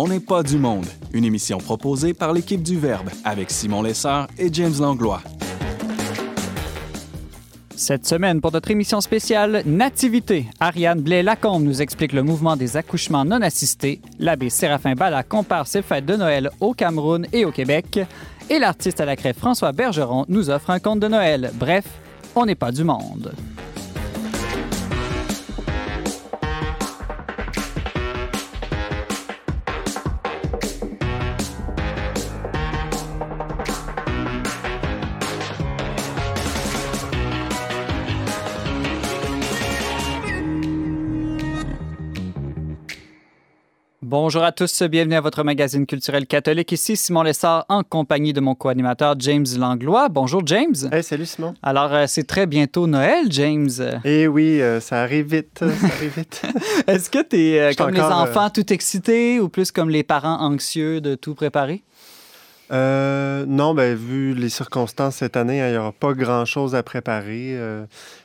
On n'est pas du monde, une émission proposée par l'équipe du Verbe avec Simon Lesseur et James Langlois. Cette semaine, pour notre émission spéciale Nativité, Ariane Blais-Lacombe nous explique le mouvement des accouchements non assistés. L'abbé Séraphin Bala compare ses fêtes de Noël au Cameroun et au Québec. Et l'artiste à la crève François Bergeron nous offre un conte de Noël. Bref, on n'est pas du monde. Bonjour à tous, bienvenue à votre magazine culturel catholique. Ici Simon Lessard en compagnie de mon co-animateur James Langlois. Bonjour James. Hey, salut Simon. Alors, euh, c'est très bientôt Noël, James. Eh oui, euh, ça arrive vite, ça arrive vite. Est-ce que tu es euh, comme les enfants tout excités ou plus comme les parents anxieux de tout préparer? Euh, non, ben, vu les circonstances cette année, hein, il n'y aura pas grand-chose à préparer. euh,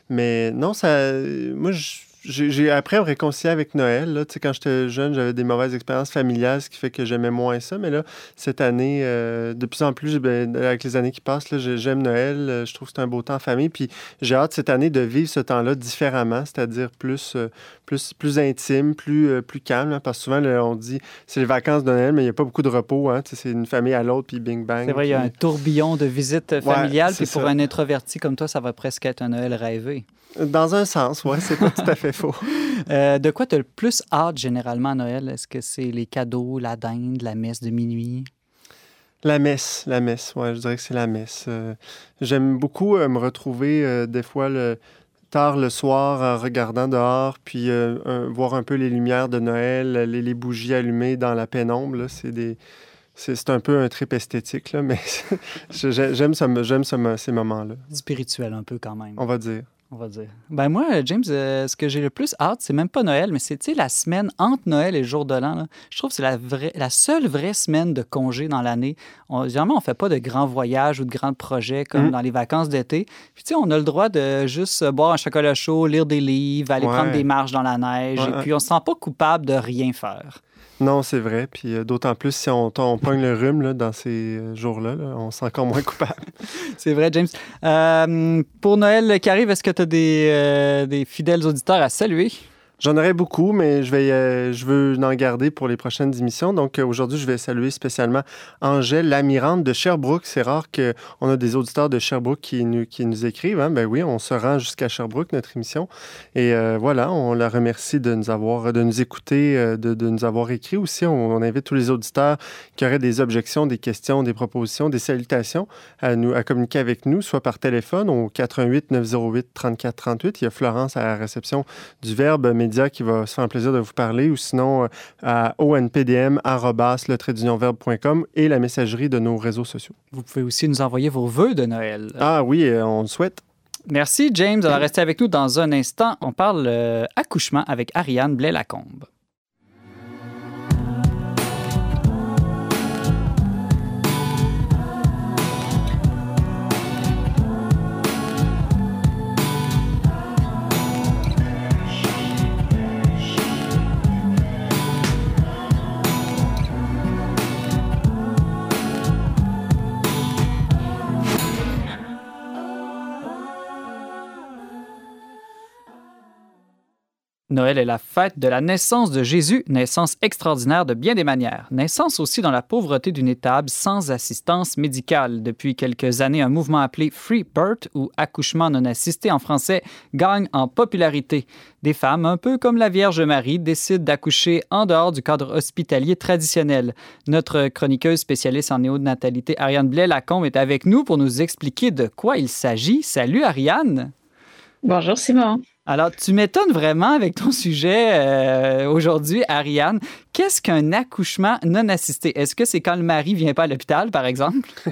mais non, ça, moi, je- j'ai appris à me réconcilier avec Noël. Là. Tu sais, Quand j'étais jeune, j'avais des mauvaises expériences familiales, ce qui fait que j'aimais moins ça. Mais là, cette année, euh, de plus en plus, ben, avec les années qui passent, j'aime Noël. Euh, Je trouve que c'est un beau temps en famille. Puis j'ai hâte cette année de vivre ce temps-là différemment, c'est-à-dire plus, euh, plus, plus intime, plus, euh, plus calme. hein, parce que souvent, là, on dit c'est les vacances de Noël, mais il n'y a pas beaucoup de repos. Hein, tu sais, c'est une famille à l'autre, puis bing bang. C'est vrai, il y a un tourbillon de visites familiales, c'est puis pour ça. un introverti comme toi, ça va presque être un Noël rêvé. Dans un sens, ouais, c'est pas tout à fait faux. Euh, de quoi tu as le plus hâte généralement à Noël? Est-ce que c'est les cadeaux, la dinde, la messe de minuit? La messe, la messe, ouais, je dirais que c'est la messe. Euh, J'aime beaucoup euh, me retrouver des fois le, tard le soir en regardant dehors, puis un- voir un peu les lumières de Noël, les, les bougies allumées dans la pénombre. C'est des. C'est c'est un peu un trip esthétique, là, mais j'aime ce- j'aime ce- ces moments-là, Spirituel un peu quand même. on va dire. On va dire. Ben moi, James, euh, ce que j'ai le plus hâte, c'est même pas Noël, mais c'est la semaine entre Noël et le jour de l'an. là. Je trouve que c'est la, vraie, la seule vraie semaine de congé dans l'année. On- Généralement, on fait pas de grands voyages ou de grands projets comme Mm. dans les vacances d'été. Puis tu sais, on a le droit de juste euh, boire un chocolat chaud, lire des livres, aller Ouais. prendre des marches dans la neige. Ouais, et puis on se sent pas coupable de rien faire. Non, c'est vrai. Puis euh, d'autant plus si on, on pogne le rhume là, dans ces euh, jours-là, là, on se sent encore moins coupable. C'est vrai, James. Euh, pour Noël qui arrive, est-ce que tu as des, des fidèles auditeurs à saluer? J'en aurais beaucoup, mais euh, je veux en garder pour les prochaines émissions. Donc euh, aujourd'hui, je vais saluer spécialement Angèle Lamirante de Sherbrooke. C'est rare qu'on a des auditeurs de Sherbrooke qui nous, écrivent. Hein. Ben oui, on se rend jusqu'à Sherbrooke, notre émission. Et euh, voilà, on la remercie de nous avoir, de nous écouter, de, de nous avoir écrit aussi. On, on invite tous les auditeurs qui auraient des objections, des questions, des propositions, des salutations à, nous, à communiquer avec nous, soit par téléphone au 88 908 34 38. Il y a Florence à la réception du Verbe Média qui va se faire un plaisir de vous parler ou sinon euh, à onpdm verbe.com et la messagerie de nos réseaux sociaux. Vous pouvez aussi nous envoyer vos vœux de Noël. Ah oui, euh, on le souhaite. Merci, James. Alors, restez avec nous dans un instant. On parle euh, accouchement avec Ariane Blais-Lacombe. Noël est la fête de la naissance de Jésus, naissance extraordinaire de bien des manières. Naissance aussi dans la pauvreté d'une étable sans assistance médicale. Depuis quelques années, un mouvement appelé Free Birth ou accouchement non assisté en français gagne en popularité. Des femmes, un peu comme la Vierge Marie, décident d'accoucher en dehors du cadre hospitalier traditionnel. Notre chroniqueuse spécialiste en néonatalité, Ariane Blais-Lacombe, est avec nous pour nous expliquer de quoi il s'agit. Salut Ariane! Bonjour Simon. Alors, tu m'étonnes vraiment avec ton sujet euh, aujourd'hui, Ariane. Qu'est-ce qu'un accouchement non assisté? Est-ce que c'est quand le mari vient pas à l'hôpital, par exemple?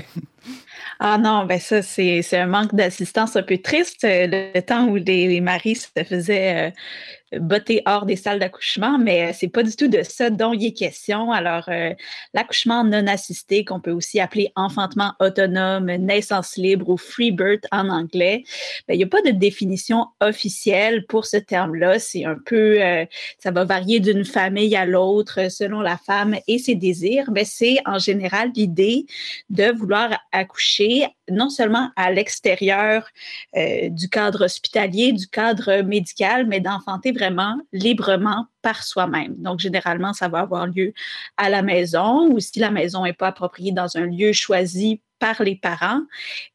Ah non, ben ça, c'est un manque d'assistance un peu triste. Le, temps où les, maris se faisaient euh, botter hors des salles d'accouchement, mais euh, c'est pas du tout de ça dont il est question. Alors, euh, l'accouchement non assisté, qu'on peut aussi appeler enfantement autonome, naissance libre ou free birth en anglais, ben, il n'y a pas de définition officielle pour ce terme-là. C'est un peu, euh, ça va varier d'une famille à l'autre selon la femme et ses désirs, mais c'est en général l'idée de vouloir accoucher non seulement à l'extérieur du cadre hospitalier, du cadre médical, mais d'enfanter vraiment librement par soi-même. Donc, généralement, ça va avoir lieu à la maison ou si la maison n'est pas appropriée dans un lieu choisi par les parents.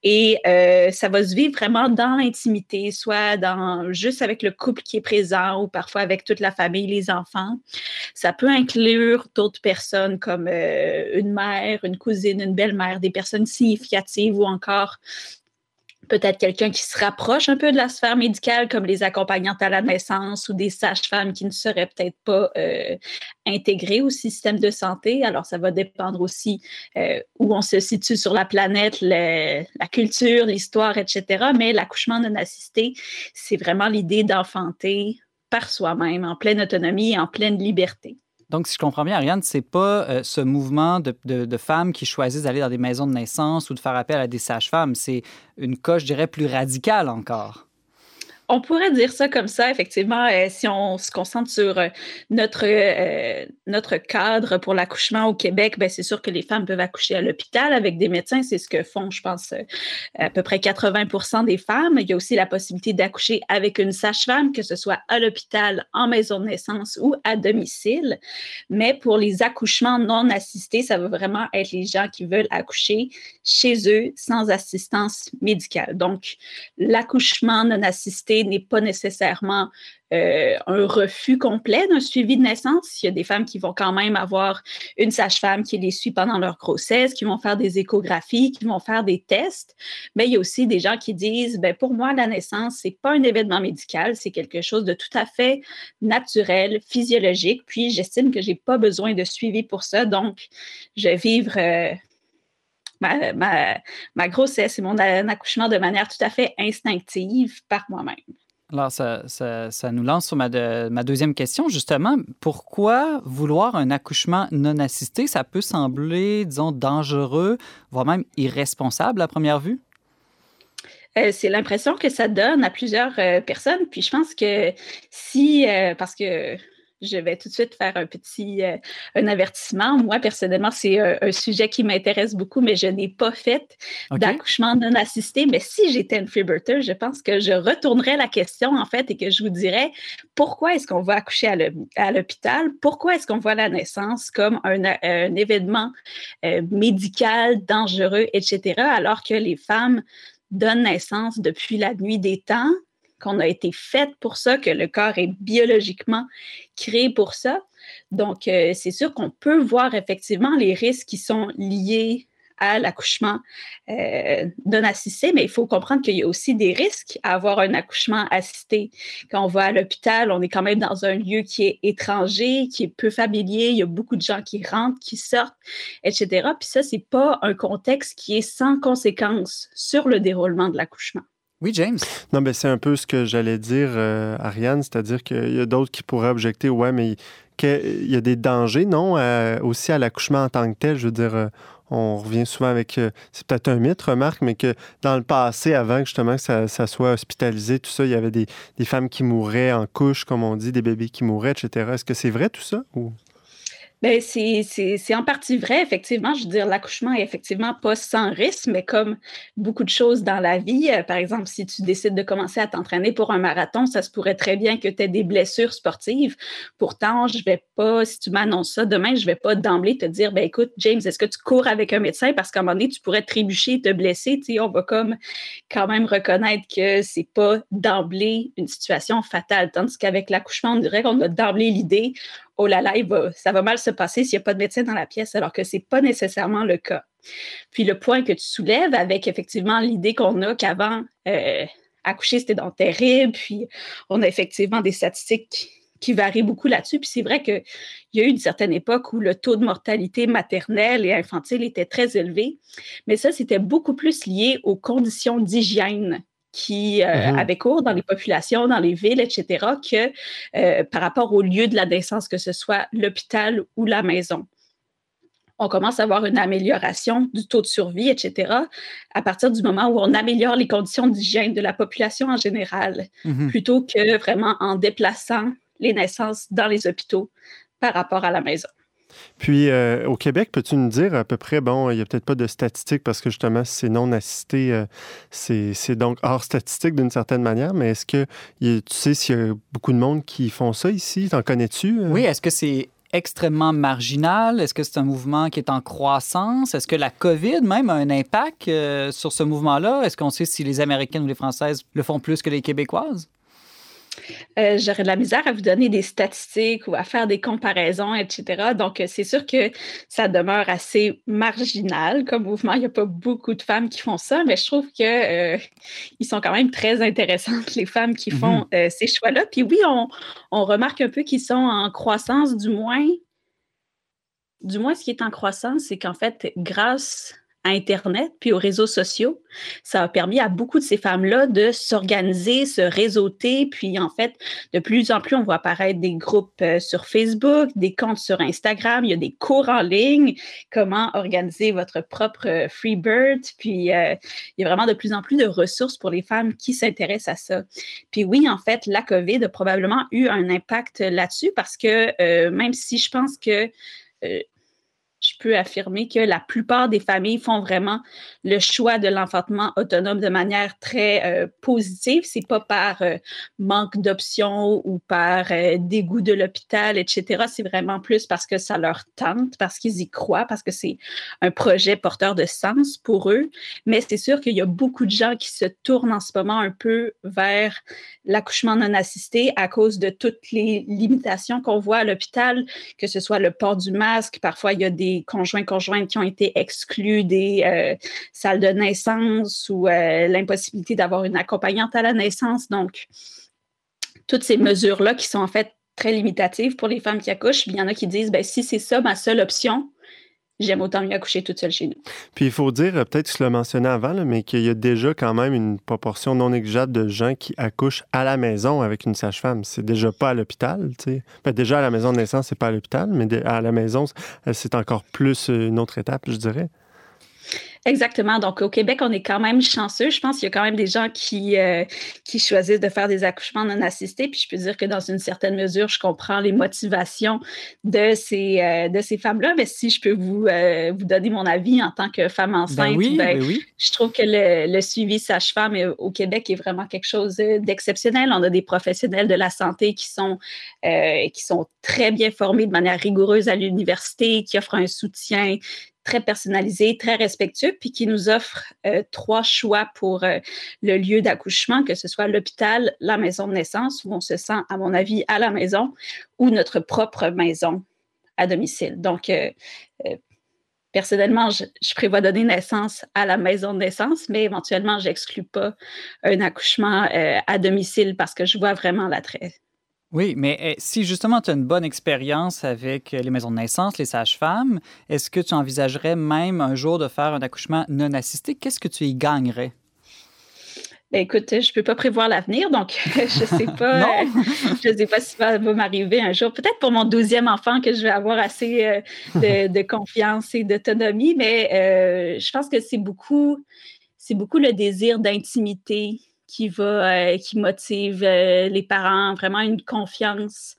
Et euh, ça va se vivre vraiment dans l'intimité, soit dans juste avec le couple qui est présent ou parfois avec toute la famille, les enfants. Ça peut inclure d'autres personnes comme euh, une mère, une cousine, une belle-mère, des personnes significatives ou encore peut-être quelqu'un qui se rapproche un peu de la sphère médicale, comme les accompagnantes à la naissance ou des sages-femmes qui ne seraient peut-être pas euh, intégrées au système de santé. Alors, ça va dépendre aussi euh, où on se situe sur la planète, la culture, l'histoire, etc. Mais l'accouchement non assisté, c'est vraiment l'idée d'enfanter par soi-même, en pleine autonomie et en pleine liberté. Donc, si je comprends bien, Ariane, c'est pas euh, ce mouvement de, de, femmes qui choisissent d'aller dans des maisons de naissance ou de faire appel à des sages-femmes. C'est une coche, je dirais, plus radicale encore. On pourrait dire ça comme ça, effectivement, euh, si on se concentre sur euh, notre, euh, notre cadre pour l'accouchement au Québec, ben, c'est sûr que les femmes peuvent accoucher à l'hôpital avec des médecins. C'est ce que font, je pense, à peu près 80% des femmes. Il y a aussi la possibilité d'accoucher avec une sage-femme, que ce soit à l'hôpital, en maison de naissance ou à domicile. Mais pour les accouchements non assistés, ça va vraiment être les gens qui veulent accoucher chez eux sans assistance médicale. Donc, l'accouchement non assisté n'est pas nécessairement euh, un refus complet d'un suivi de naissance. Il y a des femmes qui vont quand même avoir une sage-femme qui les suit pendant leur grossesse, qui vont faire des échographies, qui vont faire des tests. Mais il y a aussi des gens qui disent, ben pour moi, la naissance, c'est pas un événement médical, c'est quelque chose de tout à fait naturel, physiologique. Puis j'estime que j'ai pas besoin de suivi pour ça, donc je vais vivre euh, ma, grossesse et mon accouchement de manière tout à fait instinctive par moi-même. Alors, ça, nous lance sur ma, ma, deuxième question, justement. Pourquoi vouloir un accouchement non assisté? Ça peut sembler, disons, dangereux, voire même irresponsable à première vue? Euh, c'est l'impression que ça donne à plusieurs euh, personnes. Puis je pense que si, euh, parce que je vais tout de suite faire un petit euh, un avertissement. Moi, personnellement, c'est un, sujet qui m'intéresse beaucoup, mais je n'ai pas fait d'accouchement non assisté. Mais si j'étais une freebirther, je pense que je retournerais la question, en fait, et que je vous dirais pourquoi est-ce qu'on va accoucher à l'hôpital? Pourquoi est-ce qu'on voit la naissance comme un, événement euh, médical, dangereux, etc., alors que les femmes donnent naissance depuis la nuit des temps, qu'on a été faite pour ça, que le corps est biologiquement créé pour ça. Donc, euh, c'est sûr qu'on peut voir effectivement les risques qui sont liés à l'accouchement euh, non assisté, mais il faut comprendre qu'il y a aussi des risques à avoir un accouchement assisté. Quand on va à l'hôpital, on est quand même dans un lieu qui est étranger, qui est peu familier, il y a beaucoup de gens qui rentrent, qui sortent, etc. Puis ça, c'est pas un contexte qui est sans conséquence sur le déroulement de l'accouchement. Oui, James. Non, mais c'est un peu ce que j'allais dire, euh, Ariane, c'est-à-dire qu'il y a d'autres qui pourraient objecter, ouais, mais il y a des dangers, non, euh, aussi à l'accouchement en tant que tel? Je veux dire, euh, on revient souvent avec, c'est peut-être un mythe, remarque, mais que dans le passé, avant justement que ça, soit hospitalisé, tout ça, il y avait des, des, femmes qui mouraient en couche, comme on dit, des bébés qui mouraient, etc. Est-ce que c'est vrai tout ça? Ou... Bien, c'est en partie vrai, effectivement. Je veux dire, l'accouchement est effectivement pas sans risque, mais comme beaucoup de choses dans la vie, euh, par exemple, si tu décides de commencer à t'entraîner pour un marathon, ça se pourrait très bien que tu aies des blessures sportives. Pourtant, je vais pas, si tu m'annonces ça demain, je vais pas d'emblée te dire, ben écoute, James, est-ce que tu cours avec un médecin? Parce qu'à un moment donné, tu pourrais trébucher te blesser. Tu sais, on va comme quand même reconnaître que c'est pas d'emblée une situation fatale. Tandis qu'avec l'accouchement, on dirait qu'on a d'emblée l'idée, oh là là, ça va mal se passer s'il n'y a pas de médecin dans la pièce, alors que ce n'est pas nécessairement le cas. Puis le point que tu soulèves avec effectivement l'idée qu'on a qu'avant, euh, accoucher, c'était donc terrible, puis on a effectivement des statistiques qui varie beaucoup là-dessus. Puis c'est vrai qu'il y a eu une certaine époque où le taux de mortalité maternelle et infantile était très élevé, mais ça, c'était beaucoup plus lié aux conditions d'hygiène qui euh, mm-hmm. avaient cours dans les populations, dans les villes, etc., que euh, par rapport au lieu de la naissance, que ce soit l'hôpital ou la maison. On commence à avoir une amélioration du taux de survie, etc., à partir du moment où on améliore les conditions d'hygiène de la population en général, mm-hmm. plutôt que vraiment en déplaçant les naissances dans les hôpitaux par rapport à la maison. Puis euh, au Québec, peux-tu nous dire à peu près, bon, il n'y a peut-être pas de statistiques parce que justement, c'est non assisté, euh, c'est donc hors statistique d'une certaine manière, mais est-ce que tu sais s'il y a beaucoup de monde qui font ça ici? T'en connais-tu? Euh? Oui, est-ce que c'est extrêmement marginal? Est-ce que c'est un mouvement qui est en croissance? Est-ce que la COVID même a un impact sur ce mouvement-là? Est-ce qu'on sait si les Américaines ou les Françaises le font plus que les Québécoises? Euh, j'aurais de la misère à vous donner des statistiques ou à faire des comparaisons, etc. Donc, euh, c'est sûr que ça demeure assez marginal comme mouvement. Il n'y a pas beaucoup de femmes qui font ça, mais je trouve qu'ils euh, sont quand même très intéressantes, les femmes qui font mm-hmm. ces choix-là. Puis oui, on, on remarque un peu qu'ils sont en croissance, du moins. Du moins, ce qui est en croissance, c'est qu'en fait, grâce Internet puis aux réseaux sociaux. Ça a permis à beaucoup de ces femmes-là de s'organiser, se réseauter. Puis en fait, de plus en plus, on voit apparaître des groupes euh, sur Facebook, des comptes sur Instagram. Il y a des cours en ligne, comment organiser votre propre euh, Freebird. Puis euh, il y a vraiment de plus en plus de ressources pour les femmes qui s'intéressent à ça. Puis oui, en fait, la COVID a probablement eu un impact là-dessus parce que même si je pense que je peux affirmer que la plupart des familles font vraiment le choix de l'enfantement autonome de manière très euh, positive. C'est pas par euh, manque d'options ou par euh, dégoût de l'hôpital, etc. C'est vraiment plus parce que ça leur tente, parce qu'ils y croient, parce que c'est un projet porteur de sens pour eux. Mais c'est sûr qu'il y a beaucoup de gens qui se tournent en ce moment un peu vers l'accouchement non assisté à cause de toutes les limitations qu'on voit à l'hôpital, que ce soit le port du masque. Parfois, il y a des conjoints conjointes qui ont été exclus des euh, salles de naissance ou euh, l'impossibilité d'avoir une accompagnante à la naissance. Donc, toutes ces mesures-là qui sont en fait très limitatives pour les femmes qui accouchent, il y en a qui disent ben, si c'est ça ma seule option, j'aime autant mieux accoucher toute seule chez nous. Puis il faut dire, euh, peut-être que tu l'as mentionné avant, mais qu'il y a déjà quand même une proportion non négligeable de gens qui accouchent à la maison avec une sage-femme. C'est déjà pas à l'hôpital, tu. Ben, déjà à la maison de naissance, c'est pas à l'hôpital, mais à la maison, c'est encore plus euh, une autre étape, je dirais. Exactement. Donc, au Québec, on est quand même chanceux. Je pense qu'il y a quand même des gens qui, euh, qui choisissent de faire des accouchements non assistés. Puis, je peux dire que dans une certaine mesure, je comprends les motivations de ces, euh, de ces femmes-là. Mais si je peux vous, euh, vous donner mon avis en tant que femme ben enceinte, ben ben, je trouve que le, le suivi sage-femme au Québec est vraiment quelque chose d'exceptionnel. On a des professionnels de la santé qui sont, qui sont très bien formés de manière rigoureuse à l'université, qui offrent un soutien très personnalisé, très respectueux, puis qui nous offre euh, trois choix pour euh, le lieu d'accouchement, que ce soit l'hôpital, la maison de naissance, où on se sent, à mon avis, à la maison, ou notre propre maison à domicile. Donc, euh, personnellement, je, je, prévois donner naissance à la maison de naissance, mais éventuellement, je n'exclus pas un accouchement à domicile parce que je vois vraiment l'attrait oui, mais eh, si justement tu as une bonne expérience avec les maisons de naissance, les sages-femmes, est-ce que tu envisagerais même un jour de faire un accouchement non assisté? Qu'est-ce que tu y gagnerais? Ben, écoute, je ne peux pas prévoir l'avenir, donc je ne sais pas. je sais pas si ça va m'arriver un jour. Peut-être pour mon douzième enfant que je vais avoir assez euh, de, confiance et d'autonomie, mais euh, je pense que c'est beaucoup, c'est beaucoup le désir d'intimité qui va, euh, qui motive euh, les parents, vraiment une confiance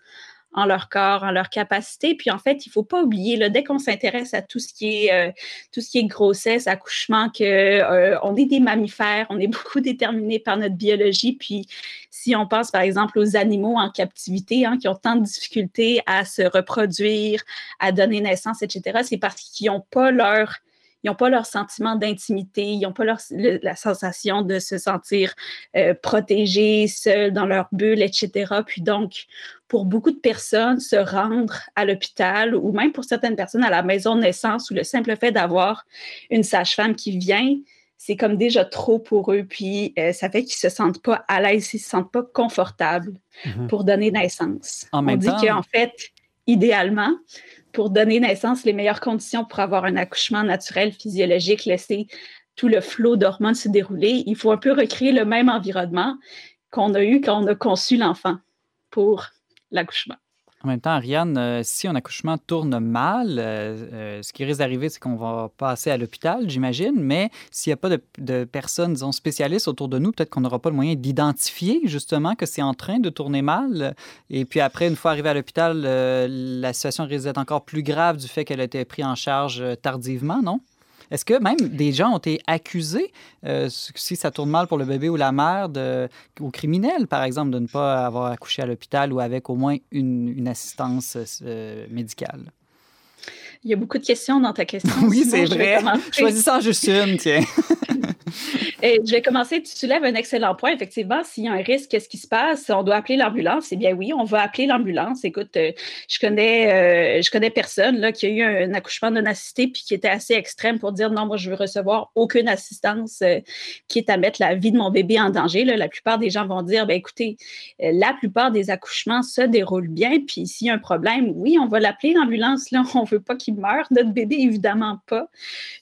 en leur corps, en leur capacité. Puis en fait, il faut pas oublier, là, dès qu'on s'intéresse à tout ce qui est euh, grossesse, accouchement, que on est des mammifères, on est beaucoup déterminés par notre biologie. Puis si on pense par exemple aux animaux en captivité, hein, qui ont tant de difficultés à se reproduire, à donner naissance, etc., c'est parce qu'ils n'ont pas leur ils n'ont pas leur sentiment d'intimité, ils n'ont pas leur, la sensation de se sentir euh, protégés, seuls dans leur bulle, etc. Puis donc, pour beaucoup de personnes, se rendre à l'hôpital ou même pour certaines personnes à la maison de naissance ou le simple fait d'avoir une sage-femme qui vient, c'est comme déjà trop pour eux. Puis euh, ça fait qu'ils se sentent pas à l'aise, ils se sentent pas confortables mhm. pour donner naissance. On dit qu'en fait, idéalement, pour donner naissance, les meilleures conditions pour avoir un accouchement naturel, physiologique, laisser tout le flot d'hormones se dérouler, il faut un peu recréer le même environnement qu'on a eu quand on a conçu l'enfant pour l'accouchement. En même temps, Ariane, euh, si un accouchement tourne mal, euh, euh, ce qui risque d'arriver, c'est qu'on va passer à l'hôpital, j'imagine, mais s'il n'y a pas de, personnes, disons, spécialistes autour de nous, peut-être qu'on n'aura pas le moyen d'identifier justement que c'est en train de tourner mal. Et puis après, une fois arrivé à l'hôpital, la situation risque d'être encore plus grave du fait qu'elle a été prise en charge tardivement, non? Est-ce que même des gens ont été accusés, euh, si ça tourne mal pour le bébé ou la mère, de, ou criminels, par exemple, de ne pas avoir accouché à l'hôpital ou avec au moins une, assistance euh, médicale? Il y a beaucoup de questions dans ta question. oui, c'est vrai. Choisis-en juste une, tiens. Je vais commencer. Tu soulèves un excellent point. Effectivement, s'il y a un risque, qu'est-ce qui se passe? On doit appeler l'ambulance. Eh bien oui, on va appeler l'ambulance. Écoute, euh, je connais, euh, je connais personne là, qui a eu un, accouchement non assisté puis qui était assez extrême pour dire non, moi, je veux recevoir aucune assistance euh, qui est à mettre la vie de mon bébé en danger. La plupart des gens vont dire, ben écoutez, la plupart des accouchements se déroulent bien. Puis s'il y a un problème, oui, on va l'appeler l'ambulance. On veut pas qu'il meure. Notre bébé, évidemment pas.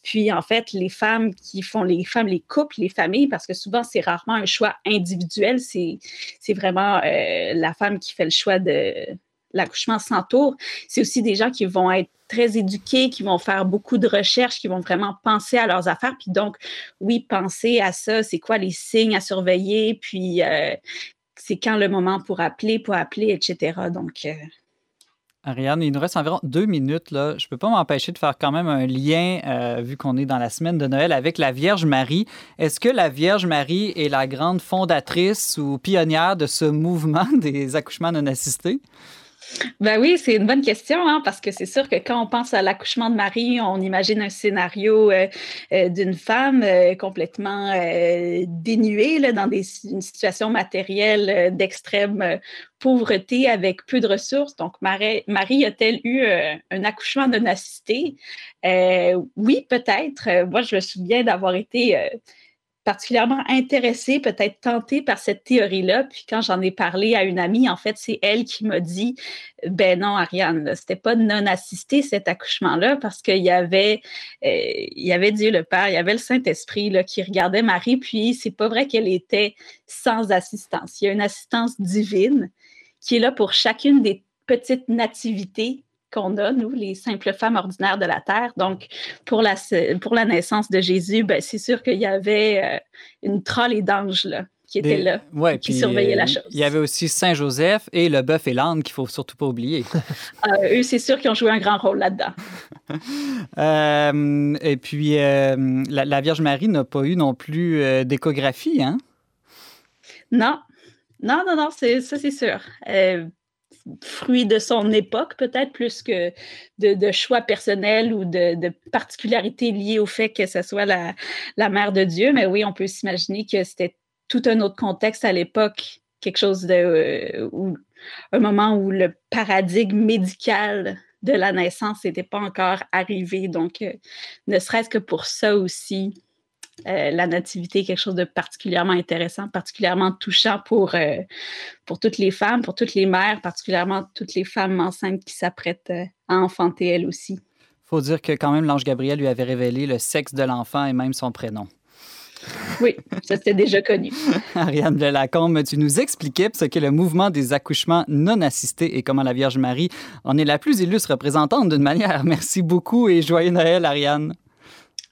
Puis en fait, les femmes qui font les femmes, les couples, les familles, parce que souvent, c'est rarement un choix individuel, c'est vraiment euh, la femme qui fait le choix de l'accouchement sans tour. C'est aussi des gens qui vont être très éduqués, qui vont faire beaucoup de recherches, qui vont vraiment penser à leurs affaires. Puis donc, oui, penser à ça, c'est quoi les signes à surveiller, puis euh, c'est quand le moment pour appeler, pour appeler, etc. Donc, euh, Ariane, il nous reste environ deux minutes. Là. Je ne peux pas m'empêcher de faire quand même un lien, euh, vu qu'on est dans la semaine de Noël, avec la Vierge Marie. Est-ce que la Vierge Marie est la grande fondatrice ou pionnière de ce mouvement des accouchements non assistés? Ben oui, c'est une bonne question, hein, parce que c'est sûr que quand on pense à l'accouchement de Marie, on imagine un scénario euh, euh, d'une femme euh, complètement dénuée là, dans une situation matérielle d'extrême pauvreté avec peu de ressources. Donc, Marie, Marie a-t-elle eu un accouchement non oui, peut-être. Moi, je me souviens d'avoir été particulièrement intéressée, peut-être tentée par cette théorie-là. Puis quand j'en ai parlé à une amie, en fait, c'est elle qui m'a dit Ben non, Ariane, c'était pas non assisté cet accouchement-là parce qu'il y avait euh, y avait Dieu le Père, il y avait le Saint-Esprit qui regardait Marie, puis c'est pas vrai qu'elle était sans assistance. Il y a une assistance divine qui est là pour chacune des petites nativités qu'on a, nous, les simples femmes ordinaires de la Terre. Donc, pour la, pour la naissance de Jésus, ben, c'est sûr qu'il y avait euh, une trolle et d'anges qui étaient là, qui surveillaient la euh, chose. Il y avait aussi Saint-Joseph et le bœuf et l'âne qu'il faut surtout pas oublier. Euh, eux, c'est sûr qu'ils ont joué un grand rôle là-dedans. et puis, la, Vierge Marie n'a pas eu non plus d'échographie, hein? Non. Non, non, non, ça c'est sûr fruit de son époque, peut-être plus que de, choix personnels ou de, particularités liées au fait que ce soit la, mère de Dieu. Mais oui, on peut s'imaginer que c'était tout un autre contexte à l'époque, quelque chose de. Euh, un moment où le paradigme médical de la naissance n'était pas encore arrivé. Donc, euh, ne serait-ce que pour ça aussi, euh, la nativité est quelque chose de particulièrement intéressant, particulièrement touchant pour, euh, pour toutes les femmes, pour toutes les mères, particulièrement toutes les femmes enceintes qui s'apprêtent euh, à enfanter elles aussi. Il faut dire que quand même, l'ange Gabriel lui avait révélé le sexe de l'enfant et même son prénom. Oui, ça c'était déjà connu. Ariane de Lacombe, tu nous expliquais ce qu'est le mouvement des accouchements non assistés et comment la Vierge Marie en est la plus illustre représentante d'une manière. Merci beaucoup et joyeux Noël, Ariane.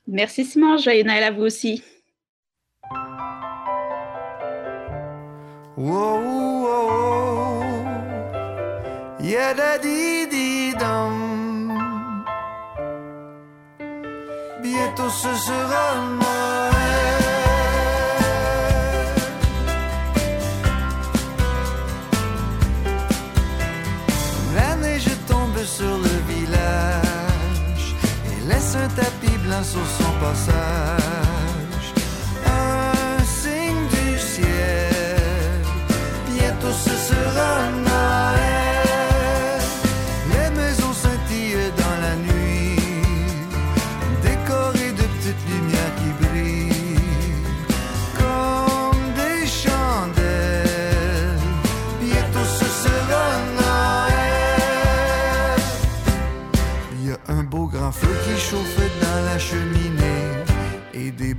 Merci Simon, joyeux Noël à vous aussi. Wow, wow, yeah, daddy, di dum. Bientôt ce sera Noël. Tapis sur son passage.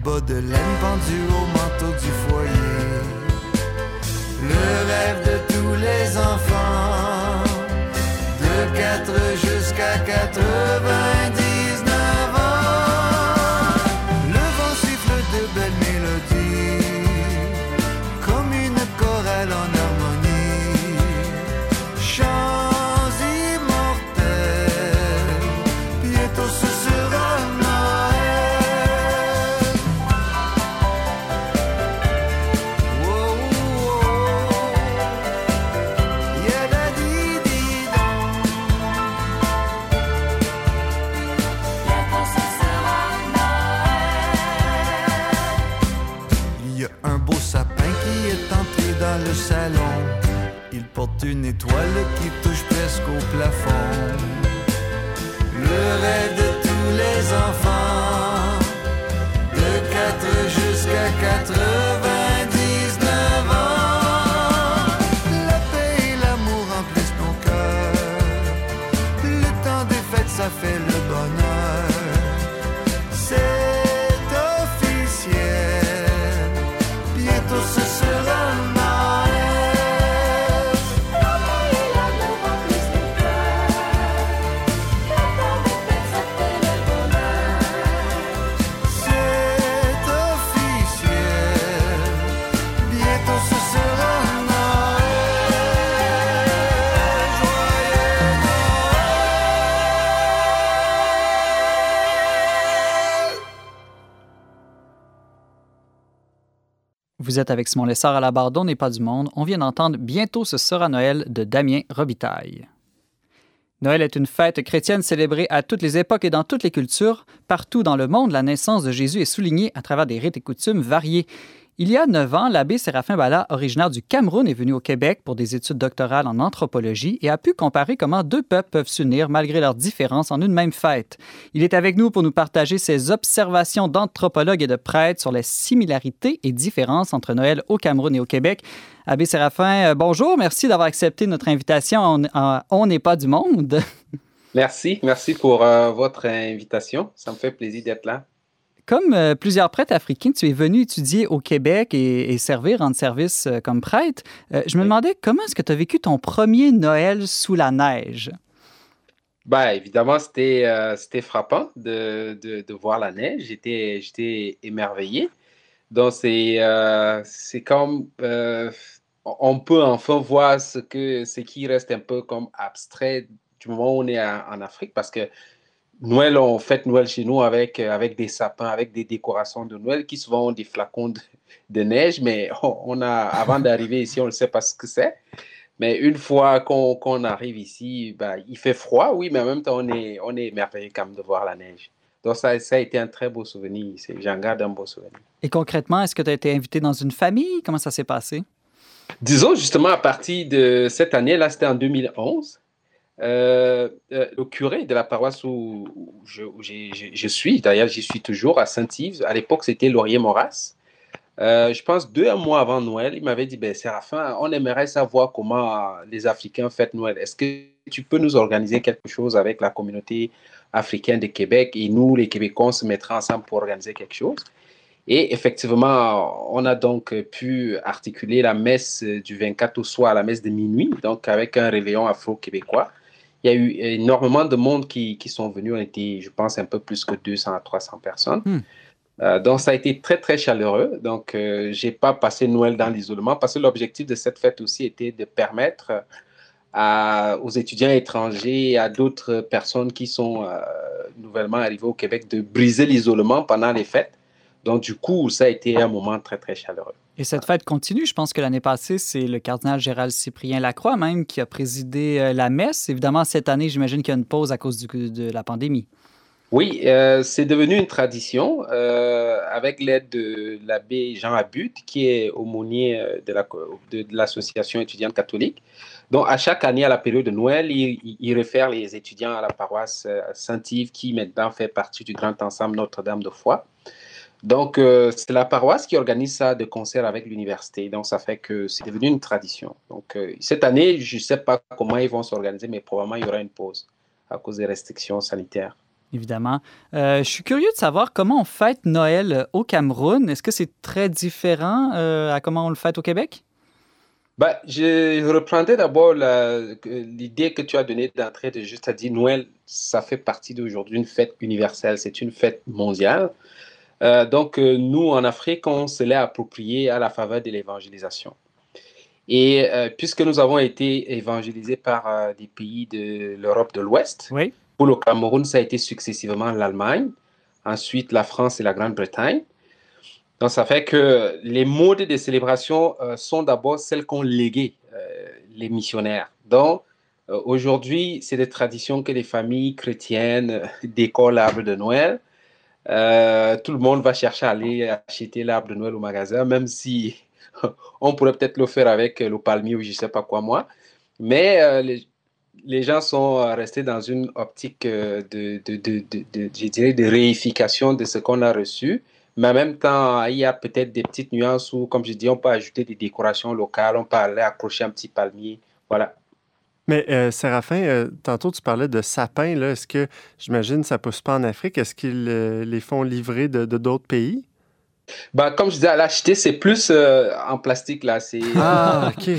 Bas de laine pendu au manteau du foyer. Le rêve de tous les enfants, de 4 jusqu'à 90. Vous êtes avec Simon Lessard à la barre n'est pas du monde. On vient d'entendre Bientôt ce sera Noël de Damien Robitaille. Noël est une fête chrétienne célébrée à toutes les époques et dans toutes les cultures. Partout dans le monde, la naissance de Jésus est soulignée à travers des rites et coutumes variés. Il y a neuf ans, l'abbé Séraphin Bala, originaire du Cameroun, est venu au Québec pour des études doctorales en anthropologie et a pu comparer comment deux peuples peuvent s'unir malgré leurs différences en une même fête. Il est avec nous pour nous partager ses observations d'anthropologue et de prêtre sur les similarités et différences entre Noël au Cameroun et au Québec. Abbé Séraphin, euh, bonjour, merci d'avoir accepté notre invitation. On n'est pas du monde. Merci, merci pour euh, votre invitation. Ça me fait plaisir d'être là. Comme euh, plusieurs prêtres africains, tu es venu étudier au Québec et, servir, en service euh, comme prêtre. Euh, je me demandais comment est-ce que tu as vécu ton premier Noël sous la neige? Ben, évidemment, c'était c'était frappant de, de, voir la neige. J'étais j'étais émerveillé. Donc, c'est c'est comme on peut enfin voir ce, que, ce qui reste un peu comme abstrait du moment où on est en Afrique parce que Noël, on fête Noël chez nous avec, euh, avec des sapins, avec des décorations de Noël qui souvent ont des flacons de, neige, mais on, a, avant d'arriver ici, on ne sait pas ce que c'est. Mais une fois qu'on arrive ici, bah, il fait froid, oui, mais en même temps, on est, on est merveilleux quand même de voir la neige. Donc, ça, ça a été un très beau souvenir. J'en garde un beau souvenir. Et concrètement, est-ce que tu as été invité dans une famille? Comment ça s'est passé? Disons justement à partir de cette année, là, c'était en 2011. Euh, euh, le curé de la paroisse où, je, suis, d'ailleurs j'y suis toujours, à Saint-Yves, à l'époque c'était Laurier Moras. Euh, je pense deux mois avant Noël, il m'avait dit, ben, Séraphin, on aimerait savoir comment les Africains fêtent Noël. Est-ce que tu peux nous organiser quelque chose avec la communauté africaine de Québec et nous, les Québécois, on se mettra ensemble pour organiser quelque chose? Et effectivement, on a donc pu articuler la messe du 24 au soir, la messe de minuit, donc avec un réveillon afro-québécois il y a eu énormément de monde qui, qui, sont venus. On était, je pense, un peu plus que 200 à 300 personnes. Hmm. Euh, donc, ça a été très, très chaleureux. Donc, euh, je n'ai pas passé Noël dans l'isolement parce que l'objectif de cette fête aussi était de permettre à, aux étudiants étrangers et à d'autres personnes qui sont euh, nouvellement arrivées au Québec de briser l'isolement pendant les fêtes. Donc, du coup, ça a été un moment très, très chaleureux. Et cette fête continue. Je pense que l'année passée, c'est le cardinal Gérald Cyprien Lacroix même qui a présidé euh, la messe. Évidemment, cette année, j'imagine qu'il y a une pause à cause de la pandémie. Oui, euh, c'est devenu une tradition euh, avec l'aide de l'abbé Jean Abut, qui est aumônier de l'association étudiante catholique. Donc, à chaque année, à la période de Noël, il, réfère les étudiants à la paroisse Saint-Yves, qui maintenant fait partie du grand ensemble Notre-Dame de Foix. Donc, euh, c'est la paroisse qui organise ça de concert avec l'université. Donc, ça fait que c'est devenu une tradition. Donc, euh, cette année, je ne sais pas comment ils vont s'organiser, mais probablement il y aura une pause à cause des restrictions sanitaires. évidemment. Euh, je suis curieux de savoir comment on fête Noël au Cameroun. Est-ce que c'est très différent à comment on le fête au Québec? Bah, je reprendrai d'abord l'idée que tu as donnée d'entrée de juste à dire Noël, ça fait partie d'aujourd'hui une fête universelle, c'est une fête mondiale. Euh, donc, euh, nous, en Afrique, on se l'est approprié à la faveur de l'évangélisation. Et euh, puisque nous avons été évangélisés par des pays de l'Europe de l'Ouest, pour le Cameroun, ça a été successivement l'Allemagne, ensuite la France et la Grande-Bretagne. Donc, ça fait que les modes de célébration sont d'abord celles qu'ont léguées les missionnaires. Donc, aujourd'hui, c'est des traditions que les familles chrétiennes décorent l'arbre de Noël. Euh, tout le monde va chercher à aller acheter l'arbre de Noël au magasin, même si on pourrait peut-être le faire avec le palmier ou je ne sais pas quoi moi. Mais euh, les, gens sont restés dans une optique euh, de, de, de, de, je dirais, de réification de ce qu'on a reçu. Mais en même temps, il y a peut-être des petites nuances où, comme je dis, on peut ajouter des décorations locales, on peut aller accrocher un petit palmier. Voilà. Mais euh, Séraphin, euh, tantôt tu parlais de sapins. Est-ce que, j'imagine, ça ne pousse pas en Afrique? Est-ce qu'ils euh, les font livrer de d'autres pays? Ben, comme je disais, à l'acheter, c'est plus en plastique. là. Ah, OK.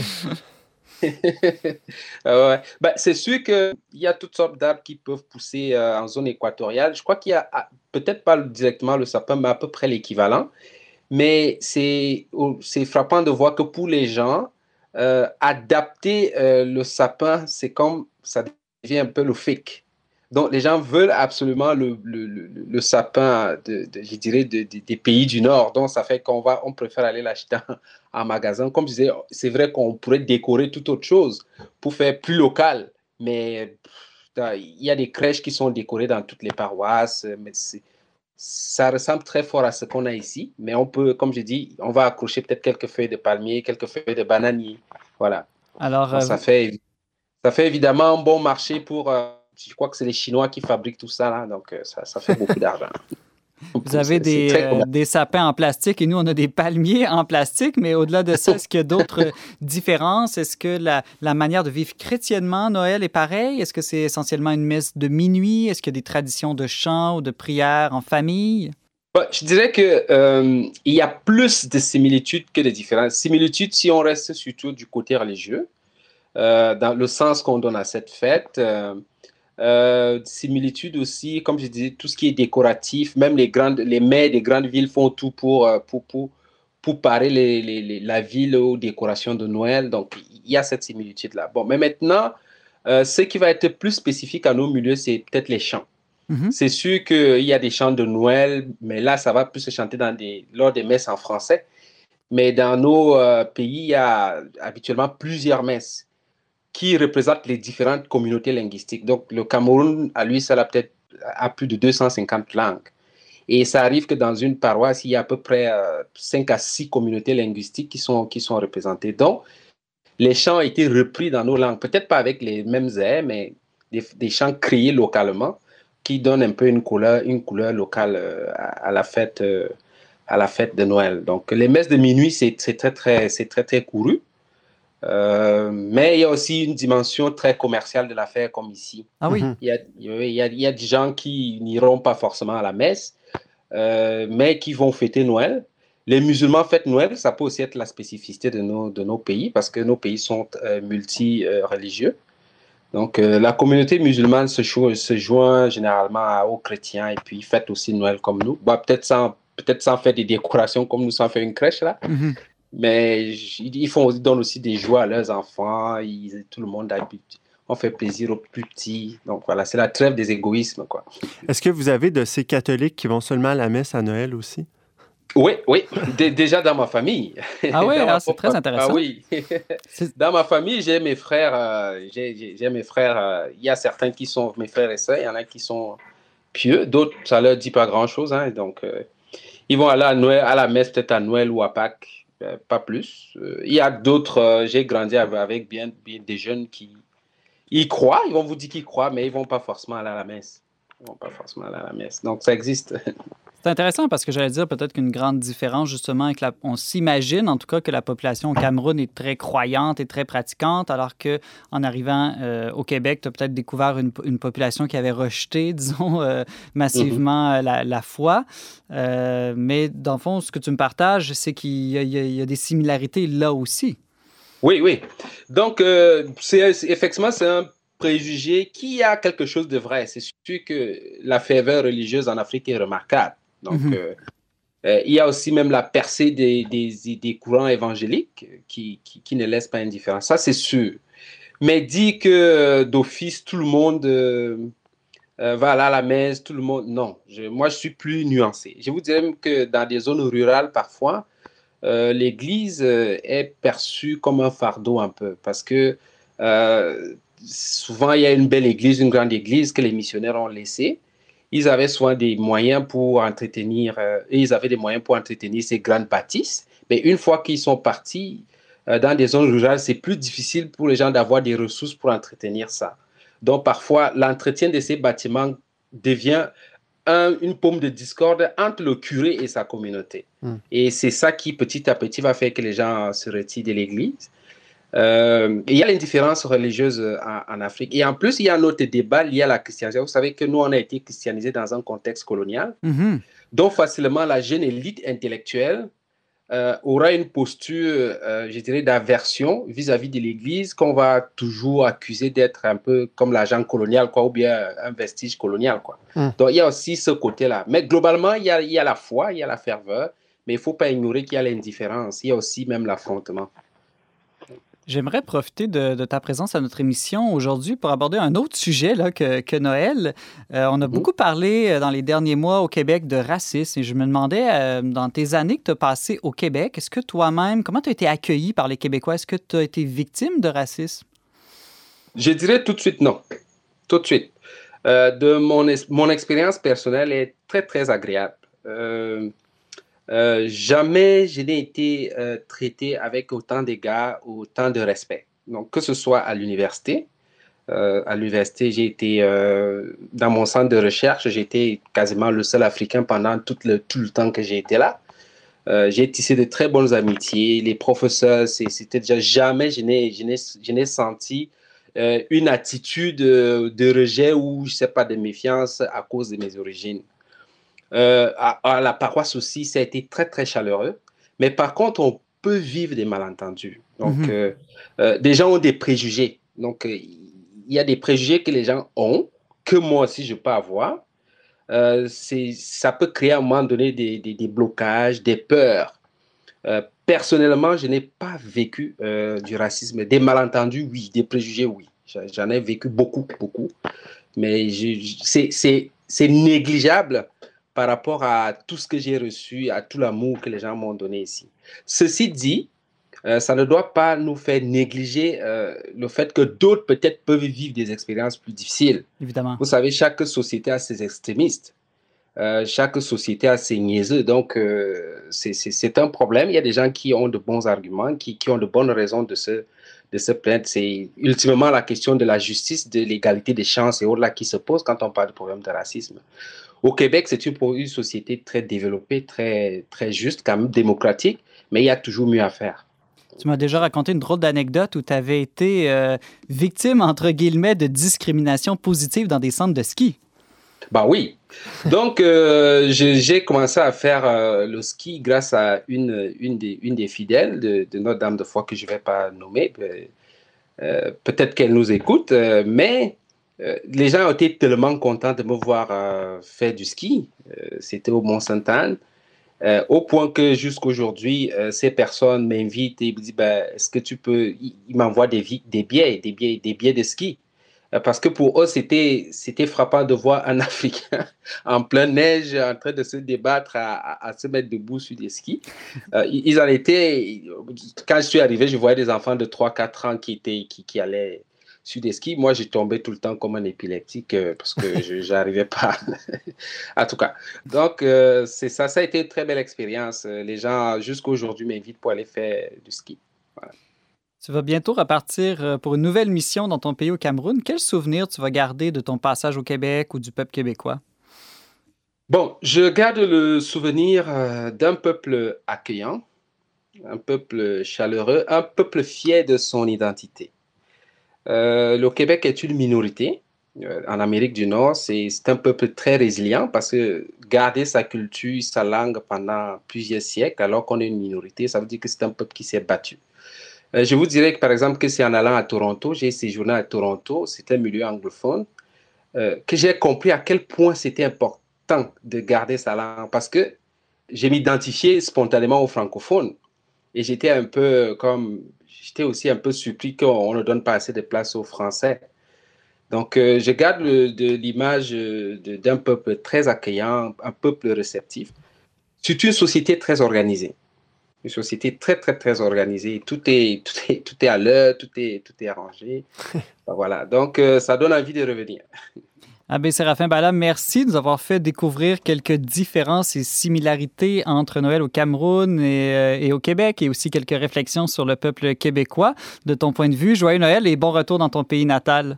ouais. ben, c'est sûr qu'il y a toutes sortes d'arbres qui peuvent pousser en zone équatoriale. Je crois qu'il y a ah, peut-être pas directement le sapin, mais à peu près l'équivalent. Mais c'est frappant de voir que pour les gens, euh, adapter euh, le sapin, c'est comme ça devient un peu le fake. Donc, les gens veulent absolument le, le, le, sapin, de, je dirais, des pays du Nord. Donc, ça fait qu'on va, on préfère aller l'acheter en, magasin. Comme je disais, c'est vrai qu'on pourrait décorer toute autre chose pour faire plus local. Mais il y a des crèches qui sont décorées dans toutes les paroisses. Mais ça ressemble très fort à ce qu'on a ici, mais on peut, comme je dis, on va accrocher peut-être quelques feuilles de palmier, quelques feuilles de bananier. Voilà. Alors, ça, euh, fait, ça fait évidemment un bon marché pour. Euh, je crois que c'est les Chinois qui fabriquent tout ça, là, donc euh, ça, ça fait beaucoup d'argent. Vous avez des, euh, des, sapins en plastique et nous, on a des palmiers en plastique, mais au-delà de ça, est-ce qu'il y a d'autres différences? Est-ce que la, la, manière de vivre chrétiennement Noël est pareille? Est-ce que c'est essentiellement une messe de minuit? Est-ce qu'il y a des traditions de chant ou de prière en famille? Bah, je dirais qu'il euh, y a plus de similitudes que de différences. Similitudes si on reste surtout du côté religieux, euh, dans le sens qu'on donne à cette fête. Euh, similitude aussi, comme je disais, tout ce qui est décoratif, même les, grandes, les maires des grandes villes font tout pour, euh, pour, pour, pour parer les, les, la ville aux décorations de Noël. Donc, il y a cette similitude-là. Bon, mais maintenant, euh, ce qui va être plus spécifique à nos milieux, c'est peut-être les chants. Mm-hmm. C'est sûr qu'il y a des chants de Noël, mais là, ça va plus se chanter dans des, lors des messes en français. Mais dans nos pays, il y a habituellement plusieurs messes qui représente les différentes communautés linguistiques. Donc, le Cameroun, à lui ça a peut-être à plus de 250 langues. Et ça arrive que dans une paroisse, il y a à peu près 5 euh, à 6 communautés linguistiques qui sont, qui sont représentées. Donc, les chants ont été repris dans nos langues, peut-être pas avec les mêmes airs, mais des, chants créés localement qui donnent un peu une couleur, une couleur locale euh, à, la fête, euh, à la fête de Noël. Donc, les messes de minuit, c'est très, très, très, très couru. Euh, mais il y a aussi une dimension très commerciale de l'affaire, comme ici. Ah oui. Il y a, il y a, il y a des gens qui n'iront pas forcément à la messe, euh, mais qui vont fêter Noël. Les musulmans fêtent Noël, ça peut aussi être la spécificité de nos, de nos pays, parce que nos pays sont euh, multi-religieux. Donc, la communauté musulmane se, se joint généralement aux chrétiens et puis fête aussi Noël comme nous. Bah, peut-être sans, peut sans faire des décorations comme nous sans faire une crèche là. Mhm. Mais ils, font, ils donnent aussi des joies à leurs enfants. Ils, tout le monde habite. On fait plaisir aux plus petits. Donc voilà, c'est la trêve des égoïsmes. quoi. Est-ce que vous avez de ces catholiques qui vont seulement à la messe à Noël aussi? Oui, oui, déjà dans ma famille. Ah oui, ah, c'est très intéressant. Ah oui. dans ma famille, j'ai mes frères, euh, j'ai mes frères, euh, il y a certains qui sont mes frères et sœurs, il y en a qui sont pieux, d'autres, ça leur dit pas grand-chose, hein, donc euh, ils vont aller à, Noël, à la messe peut-être à Noël ou à Pâques, pas plus. Euh, il y a d'autres, euh, j'ai grandi avec bien, des jeunes qui y croient, ils vont vous dire qu'ils croient, mais ils vont pas forcément aller à la messe. Ils vont pas forcément aller à la messe. Donc ça existe. C'est intéressant parce que j'allais dire peut-être qu'une grande différence, justement, avec la... on s'imagine en tout cas que la population au Cameroun est très croyante et très pratiquante, alors que en arrivant euh, au Québec, tu as peut-être découvert une, une, population qui avait rejeté, disons, euh, massivement mm-hmm. la, la, foi. Euh, mais dans le fond, ce que tu me partages, c'est qu'il y, y, a des similarités là aussi. Oui, oui. Donc, effectivement, c'est un préjugé qui a quelque chose de vrai. C'est sûr que la ferveur religieuse en Afrique est remarquable. Donc, mhm. euh, euh, il y a aussi même la percée des, des, des courants évangéliques qui, qui, ne laissent pas indifférent. Ça, c'est sûr. Mais dit que euh, d'office, tout le monde va aller à la messe, tout le monde. Non, moi, je suis plus nuancé. Je vous dirais même que dans des zones rurales, parfois, l'Église est perçue comme un fardeau un peu parce que souvent, il y a une belle église, une grande église que les missionnaires ont laissée ils avaient souvent des moyens pour entretenir, euh, ils avaient des moyens pour entretenir ces grandes bâtisses. Mais une fois qu'ils sont partis euh, dans des zones rurales, c'est plus difficile pour les gens d'avoir des ressources pour entretenir ça. Donc parfois, l'entretien de ces bâtiments devient une paume de discorde entre le curé et sa communauté. Hmm. Et c'est ça qui, petit à petit, va faire que les gens se retirent de l'Église. Euh, il y a l'indifférence religieuse euh, en, Afrique. Et en plus, il y a un autre débat lié à la christianisation. Vous savez que nous, on a été christianisés dans un contexte colonial. Mm-hmm. Donc, facilement, la jeune élite intellectuelle euh, aura une posture, je dirais, d'aversion vis-à-vis de l'Église qu'on va toujours accuser d'être un peu comme l'agent colonial, quoi, ou bien un vestige colonial. Quoi. Mm. Donc, il y a aussi ce côté-là. Mais globalement, il y, a, il y a la foi, il y a la ferveur, mais il ne faut pas ignorer qu'il y a l'indifférence. Il y a aussi même l'affrontement. J'aimerais profiter de, ta présence à notre émission aujourd'hui pour aborder un autre sujet là, que, Noël. Euh, on a beaucoup parlé euh, dans les derniers mois au Québec de racisme et je me demandais, euh, dans tes années que tu as passées au Québec, est-ce que toi-même, comment tu as été accueilli par les Québécois? Est-ce que tu as été victime de racisme? Je dirais tout de suite non. Tout de suite. de mon, mon expérience personnelle est très, très agréable. Euh, jamais je n'ai été euh, traité avec autant d'égards, autant de respect. Donc, que ce soit à l'université, euh, à l'université, j'ai été dans mon centre de recherche, été quasiment le seul Africain pendant tout le, tout le temps que j'ai été là. j'ai tissé de très bonnes amitiés. Les professeurs, c'était déjà jamais je n'ai senti une attitude de rejet ou, je sais pas, de méfiance à cause de mes origines. Euh, à, la paroisse aussi, ça a été très, très chaleureux. Mais par contre, on peut vivre des malentendus. Donc, mhm. euh, euh, des gens ont des préjugés. Donc, il y a des préjugés que les gens ont, que moi aussi je peux avoir. ça peut créer à un moment donné des, des, blocages, des peurs. personnellement, je n'ai pas vécu du racisme. Des malentendus, oui. Des préjugés, oui. J'en ai vécu beaucoup, beaucoup. Mais c'est négligeable par rapport à tout ce que j'ai reçu, à tout l'amour que les gens m'ont donné ici. Ceci dit, euh, ça ne doit pas nous faire négliger euh, le fait que d'autres peut-être peuvent vivre des expériences plus difficiles. Évidemment. Vous savez, chaque société a ses extrémistes. Euh, chaque société a ses niaiseux. Donc, c'est un problème. Il y a des gens qui ont de bons arguments, qui, qui ont de bonnes raisons de se, de se plaindre. C'est ultimement la question de la justice, de l'égalité des chances et autres qui se pose quand on parle de problème de racisme. Au Québec, c'est une, une, société très développée, très, très juste, quand même démocratique, mais il y a toujours mieux à faire. Tu m'as déjà raconté une drôle d'anecdote où tu avais été euh, victime, entre guillemets, de discrimination positive dans des centres de ski. Bah oui. Donc, euh, j'ai commencé à faire euh, le ski grâce à une, une, des, une des fidèles de, de Notre-Dame de Foi que je ne vais pas nommer. Peut-être qu'elle nous écoute, mais euh, les gens été tellement contents de me voir euh, faire du ski. Euh, c'était au Mont-Sainte-Anne. au point que jusqu'aujourd'hui, ces personnes m'invitent et me disent ben, Est-ce que tu peux. Ils m'envoient des, des billets, des billets, des billets de ski. Parce que pour eux, c'était, c'était frappant de voir un Africain en pleine neige en train de se débattre à, se mettre debout sur des skis. ils en étaient. Quand je suis arrivé, je voyais des enfants de 3-4 ans qui, étaient, qui, qui allaient sur des skis, moi, j'ai tombé tout le temps comme un épileptique euh, parce que je n'arrivais pas. en tout cas, donc, euh, c'est ça. Ça a été une très belle expérience. Euh, les gens, jusqu'à aujourd'hui, m'invitent pour aller faire du ski. Tu vas bientôt repartir pour une nouvelle mission dans ton pays au Cameroun. Quel souvenir tu vas garder de ton passage au Québec ou du peuple québécois? Bon, je garde le souvenir d'un peuple accueillant, un peuple chaleureux, un peuple fier de son identité. Euh, le Québec est une minorité. Euh, en Amérique du Nord, c'est un peuple très résilient parce que garder sa culture, sa langue pendant plusieurs siècles, alors qu'on est une minorité, ça veut dire que c'est un peuple qui s'est battu. je vous dirais que, par exemple, que c'est en allant à Toronto, j'ai séjourné à Toronto, c'est un milieu anglophone, que j'ai compris à quel point c'était important de garder sa langue parce que j'ai m'identifié spontanément aux francophones et j'étais un peu comme, j'étais aussi un peu surpris qu'on ne donne pas assez de place aux Français. Donc, euh, je garde de l'image d'un peuple très accueillant, un peuple réceptif. C'est une société très organisée. Une société très, très, très organisée. Tout est, tout est, tout est à l'heure, tout est, tout est arrangé. voilà. Donc, euh, ça donne envie de revenir. Abbé Séraphin Bala, merci de nous avoir fait découvrir quelques différences et similarités entre Noël au Cameroun et, euh, au Québec et aussi quelques réflexions sur le peuple québécois. De ton point de vue, joyeux Noël et bon retour dans ton pays natal.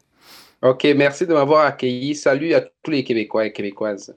OK, merci de m'avoir accueilli. Salut à tous les Québécois et Québécoises.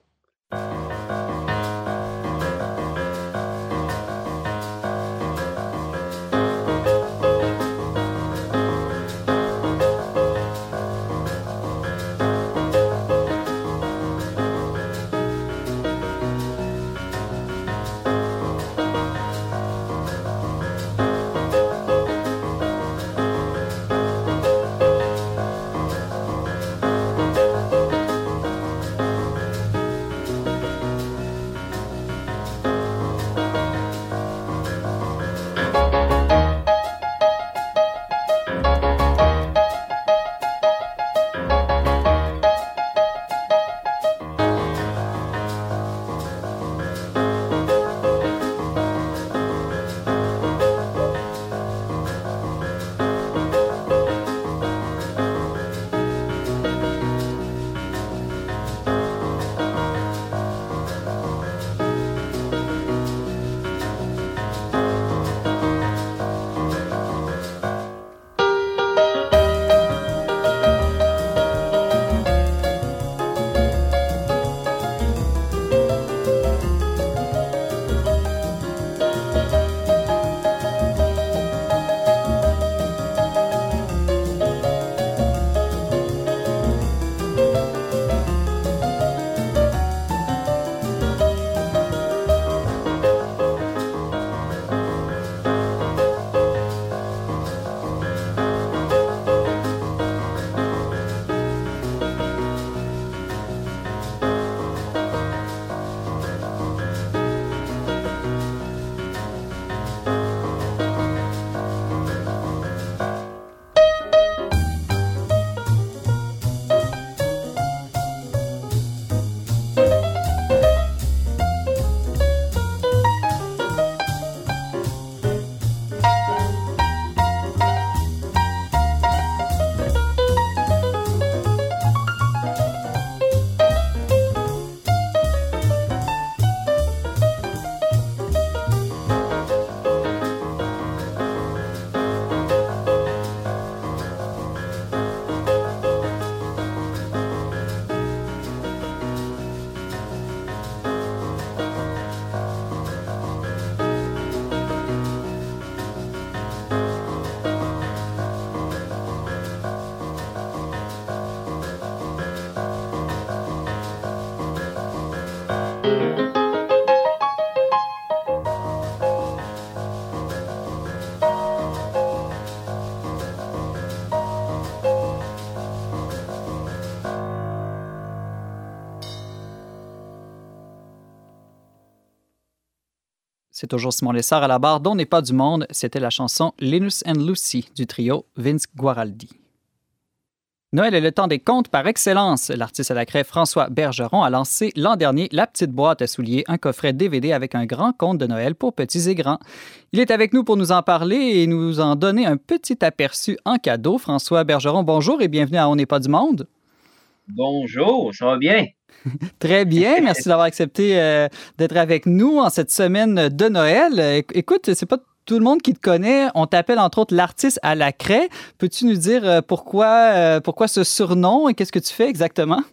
C'est toujours Simon Lessard à la barre dont n'est pas du monde. C'était la chanson Linus and Lucy du trio Vince Guaraldi. Noël est le temps des contes par excellence. L'artiste à la craie François Bergeron a lancé l'an dernier La petite boîte à souliers, un coffret DVD avec un grand conte de Noël pour petits et grands. Il est avec nous pour nous en parler et nous en donner un petit aperçu en cadeau. François Bergeron, bonjour et bienvenue à On n'est pas du monde. Bonjour, ça va bien? Très bien, merci d'avoir accepté euh, d'être avec nous en cette semaine de Noël. Écoute, c'est pas tout le monde qui te connaît. On t'appelle entre autres l'artiste à la craie. Peux-tu nous dire euh, pourquoi, euh, pourquoi ce surnom et qu'est-ce que tu fais exactement?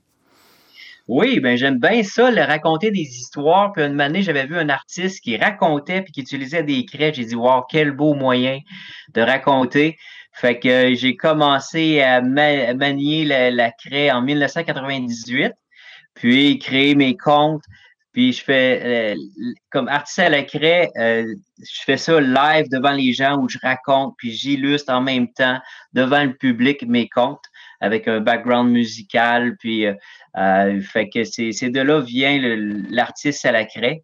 Oui, ben j'aime bien ça, le raconter des histoires. Puis une année, j'avais vu un artiste qui racontait puis qui utilisait des craies. J'ai dit, wow, quel beau moyen de raconter. Fait que j'ai commencé à manier la, craie en 1998, puis créer mes comptes. Puis je fais, euh, comme artiste à la craie, euh, je fais ça live devant les gens où je raconte, puis j'illustre en même temps devant le public mes contes avec un background musical. Puis, euh, euh, fait que c'est de là vient l'artiste à la craie.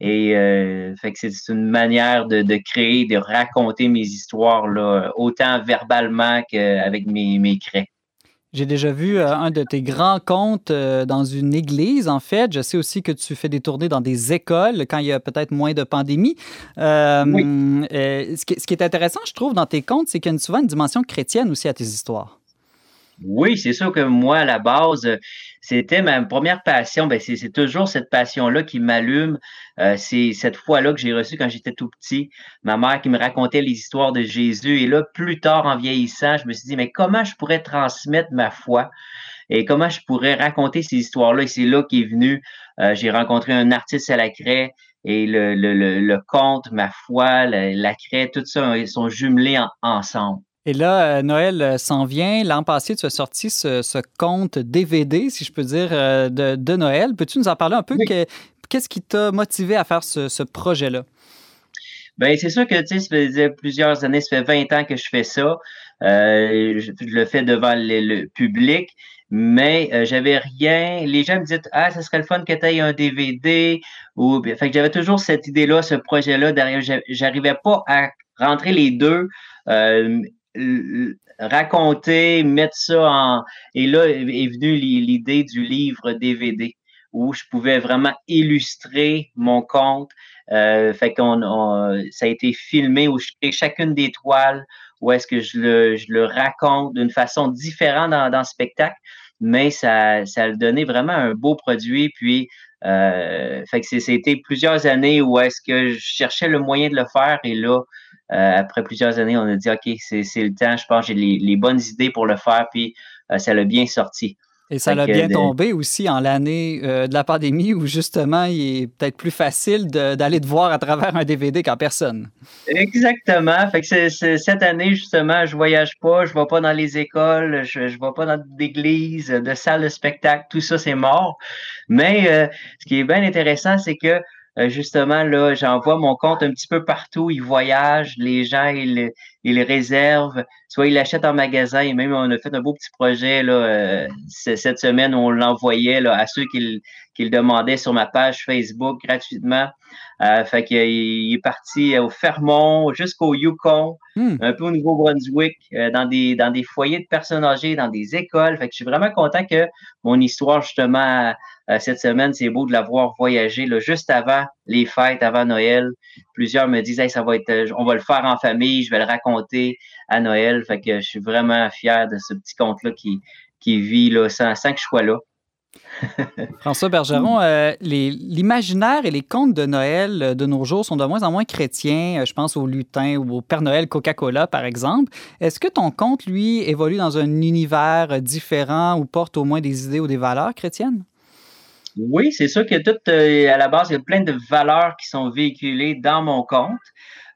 Et euh, fait que c'est une manière de, de, créer, de raconter mes histoires, là, autant verbalement qu'avec mes, mes craies. J'ai déjà vu un de tes grands contes dans une église, en fait. Je sais aussi que tu fais des tournées dans des écoles quand il y a peut-être moins de pandémie. ce, qui, ce, qui, est intéressant, je trouve, dans tes contes, c'est qu'il y a souvent une dimension chrétienne aussi à tes histoires. Oui, c'est sûr que moi, à la base, c'était ma première passion. Ben, c'est toujours cette passion-là qui m'allume. Euh, c'est cette fois-là que j'ai reçu quand j'étais tout petit. Ma mère qui me racontait les histoires de Jésus. Et là, plus tard, en vieillissant, je me suis dit, mais comment je pourrais transmettre ma foi? Et comment je pourrais raconter ces histoires-là? Et c'est là qu'est venu. Euh, j'ai rencontré un artiste à la craie et le, le, le, conte, ma foi, la, craie, tout ça, ils sont jumelés ensemble. Et là, euh, Noël euh, s'en vient. L'an passé, tu as sorti ce, ce, compte DVD, si je peux dire, euh, de, de Noël. Peux-tu nous en parler un peu? Qu'est-ce qui t'a motivé à faire ce, ce projet-là? Bien, c'est sûr que, tu sais, ça faisait plusieurs années, ça fait 20 ans que je fais ça. je, le fais devant le, public, mais j'avais rien. Les gens me disaient, ah, ça serait le fun que tu aies un DVD. Ou, fait que j'avais toujours cette idée-là, ce projet-là derrière. J'arrivais pas à rentrer les deux raconter, mettre ça en. Et là est venue l'idée du livre DVD où je pouvais vraiment illustrer mon conte. Euh, fait qu'on ça a été filmé où je crée chacune des toiles, où est-ce que je le, raconte d'une façon différente dans, le spectacle, mais ça, ça a donné vraiment un beau produit. Puis, euh, fait que c'était plusieurs années où est-ce que je cherchais le moyen de le faire et là, après plusieurs années, on a dit, OK, c'est le temps, je pense j'ai les, bonnes idées pour le faire, puis euh, ça l'a bien sorti. Et ça l'a bien tombé aussi en l'année euh, de la pandémie où justement il est peut-être plus facile d'aller te voir à travers un DVD qu'en personne. Exactement. Fait que cette année, justement, je voyage pas, je vais pas dans les écoles, je, je vais pas dans d'églises, de salles de spectacle, tout ça, c'est mort. Mais ce qui est bien intéressant, c'est que euh, justement, là, j'envoie mon compte un petit peu partout. Ils voyagent, les gens, ils, ils réservent, soit ils l'achètent en magasin, et même on a fait un beau petit projet là, euh, cette semaine on l'envoyait à ceux qui, qui, le demandaient sur ma page Facebook gratuitement. Euh, fait qu'il est parti au Fermont jusqu'au Yukon, hmm. un peu au Nouveau-Brunswick, dans, des, dans des foyers de personnes âgées, dans des écoles. Fait que je suis vraiment content que mon histoire, justement, euh, cette semaine, c'est beau de l'avoir voyagé là, juste avant les fêtes, avant Noël. Plusieurs me disent ça va être, euh, on va le faire en famille, je vais le raconter à Noël. Fait que je suis vraiment fier de ce petit conte-là qui, qui vit là, sans, que je sois là. François Bergeron, euh, l'imaginaire et les contes de Noël de nos jours sont de moins en moins chrétiens. Je pense au lutin ou au Père Noël Coca-Cola, par exemple. Est-ce que ton conte, lui, évolue dans un univers différent ou porte au moins des idées ou des valeurs chrétiennes? Oui, c'est sûr que tout, euh, à la base, il y a plein de valeurs qui sont véhiculées dans mon compte.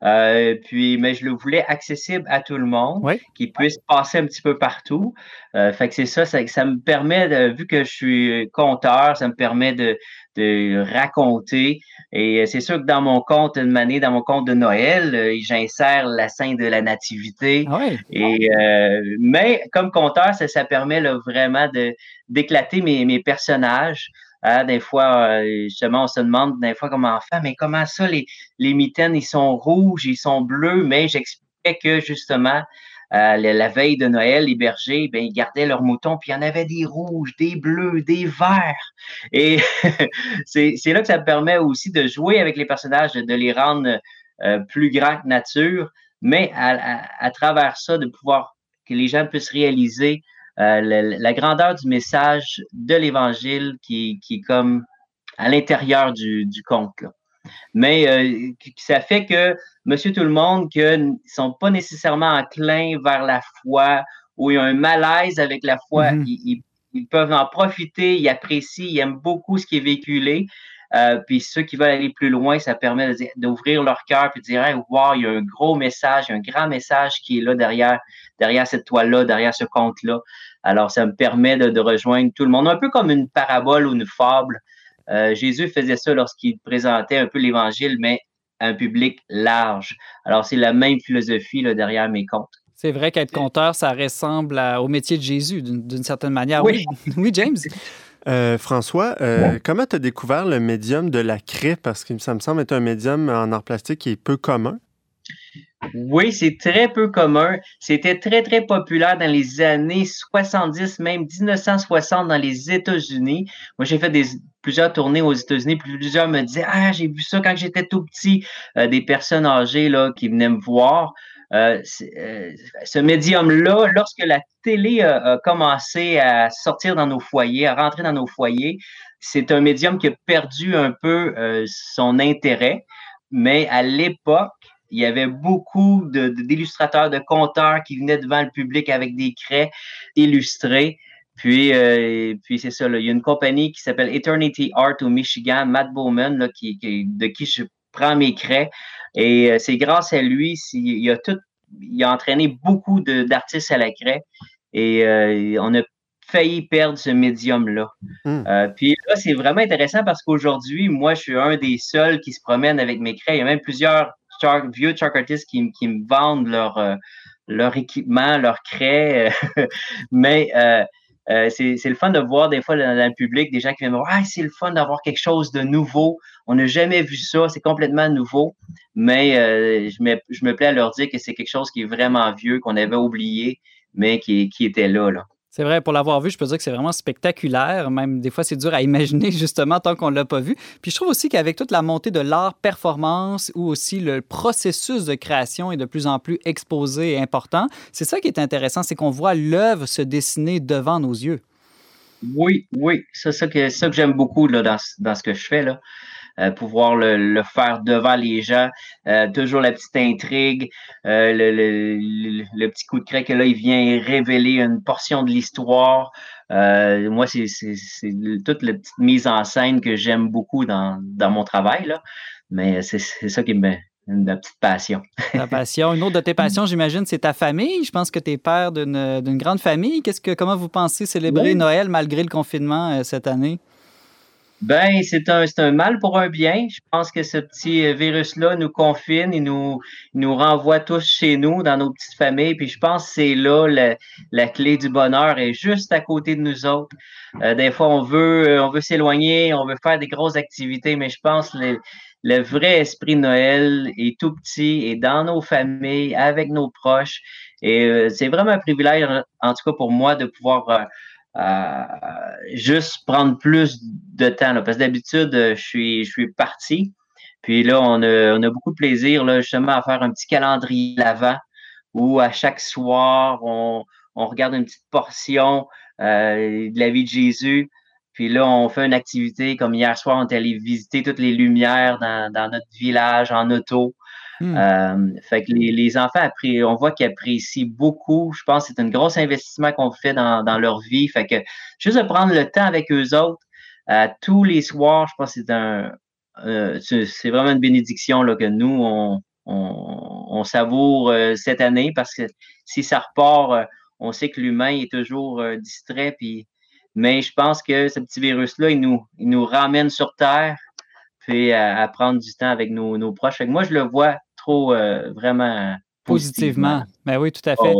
Euh, puis, mais je le voulais accessible à tout le monde, qui puisse passer un petit peu partout. Euh, fait que c'est ça, ça, ça, me permet, vu que je suis conteur, ça me permet de, de raconter. Et c'est sûr que dans mon compte, une année, dans mon compte de Noël, j'insère la scène de la nativité. Ah et, mais comme conteur, ça, ça permet là, vraiment de d'éclater mes, mes personnages. Hein, des fois, euh, justement, on se demande des fois comme enfant, mais comment ça, les, les mitaines, ils sont rouges, ils sont bleus, mais j'expliquais que justement, euh, la, veille de Noël, les bergers, ben, ils gardaient leurs moutons, puis il y en avait des rouges, des bleus, des verts. Et c'est là que ça me permet aussi de jouer avec les personnages, de, les rendre euh, plus grands que nature, mais à, travers ça, de pouvoir que les gens puissent réaliser euh, la, grandeur du message de l'Évangile qui, qui est comme à l'intérieur du, du conte. Mais euh, ça fait que Monsieur Tout-le-Monde, ne sont pas nécessairement enclins vers la foi ou il y a un malaise avec la foi, mm-hmm. ils, ils peuvent en profiter, ils apprécient, ils aiment beaucoup ce qui est véhiculé. Euh, puis ceux qui veulent aller plus loin, ça permet d'ouvrir leur cœur et de dire hey, wow, il y a un gros message, un grand message qui est là derrière, derrière cette toile-là, derrière ce conte-là. Alors, ça me permet de, rejoindre tout le monde, un peu comme une parabole ou une fable. Euh, Jésus faisait ça lorsqu'il présentait un peu l'Évangile, mais à un public large. Alors, c'est la même philosophie là, derrière mes contes. C'est vrai qu'être conteur, ça ressemble au métier de Jésus d'une certaine manière. Oui, oui James? Euh, François, euh, comment tu as découvert le médium de la craie? Parce que ça me semble être un médium en art plastique qui est peu commun. Oui, c'est très peu commun. C'était très, très populaire dans les années 70, même 1960 dans les États-Unis. Moi, j'ai fait des, plusieurs tournées aux États-Unis, plusieurs me disaient Ah, j'ai vu ça quand j'étais tout petit. Euh, des personnes âgées là, qui venaient me voir. Euh, euh, ce médium-là, lorsque la télé a, commencé à sortir dans nos foyers, à rentrer dans nos foyers, c'est un médium qui a perdu un peu son intérêt. Mais à l'époque, il y avait beaucoup d'illustrateurs, de, conteurs qui venaient devant le public avec des craies illustrées. Puis, euh, c'est ça, il y a une compagnie qui s'appelle Eternity Art au Michigan, Matt Bowman, qui, de qui je prends mes craies. Et euh, c'est grâce à lui, il a, tout, il a entraîné beaucoup d'artistes à la craie. Et euh, on a failli perdre ce médium-là. Hmm. puis là, c'est vraiment intéressant parce qu'aujourd'hui, moi, je suis un des seuls qui se promène avec mes craies. Il y a même plusieurs vieux chalk artists qui, me vendent leur, euh, leur équipement, leur craie. mais euh, euh, c'est le fun de voir des fois dans, le public des gens qui viennent voir ah, c'est le fun d'avoir quelque chose de nouveau. On n'a jamais vu ça, c'est complètement nouveau. Mais je, me, je me plais à leur dire que c'est quelque chose qui est vraiment vieux, qu'on avait oublié, mais qui, qui était là. là. C'est vrai, pour l'avoir vu, je peux dire que c'est vraiment spectaculaire. Même des fois, c'est dur à imaginer, justement, tant qu'on ne l'a pas vu. Puis je trouve aussi qu'avec toute la montée de l'art performance, ou aussi le processus de création est de plus en plus exposé et important, c'est ça qui est intéressant, c'est qu'on voit l'œuvre se dessiner devant nos yeux. Oui, oui, c'est ça que, que j'aime beaucoup là, dans, dans, ce que je fais. Euh, pouvoir le, faire devant les gens. Euh, toujours la petite intrigue, euh, le, petit coup de craie que là, il vient révéler une portion de l'histoire. moi, c'est toute la petite mise en scène que j'aime beaucoup dans, mon travail. Là. Mais c'est ça qui me, une petite passion. Ta passion. Une autre de tes passions, j'imagine, c'est ta famille. Je pense que tu es père d'une grande famille. Que, comment vous pensez célébrer Noël malgré le confinement cette année? Ben, c'est un, un mal pour un bien. Je pense que ce petit euh, virus-là nous confine, et nous, nous renvoie tous chez nous, dans nos petites familles. Puis je pense que c'est là la, clé du bonheur est juste à côté de nous autres. Euh, des fois, on veut, euh, on veut s'éloigner, on veut faire des grosses activités, mais je pense que le, le vrai esprit de Noël est tout petit et dans nos familles, avec nos proches. Et c'est vraiment un privilège, en tout cas pour moi, de pouvoir juste prendre plus de temps. parce que d'habitude, je suis, je suis parti. Puis là, on a, on a beaucoup de plaisir là, justement à faire un petit calendrier l'avant où à chaque soir, on, on regarde une petite portion euh, de la vie de Jésus. Puis là, on fait une activité comme hier soir, on est allé visiter toutes les lumières dans, dans notre village en auto. Hmm. Euh, fait que les, enfants, on voit qu'ils apprécient beaucoup. Je pense que c'est un gros investissement qu'on fait dans, leur vie. Fait que juste de prendre le temps avec eux autres euh, tous les soirs, je pense que c'est un euh, c'est vraiment une bénédiction là, que nous, on, on, savoure cette année parce que si ça repart, on sait que l'humain est toujours distrait. Puis, mais je pense que ce petit virus-là, il nous, il nous ramène sur Terre puis à, prendre du temps avec nos, nos proches. Fait que moi, je le vois trop euh, vraiment positivement. Ben oui, tout à fait.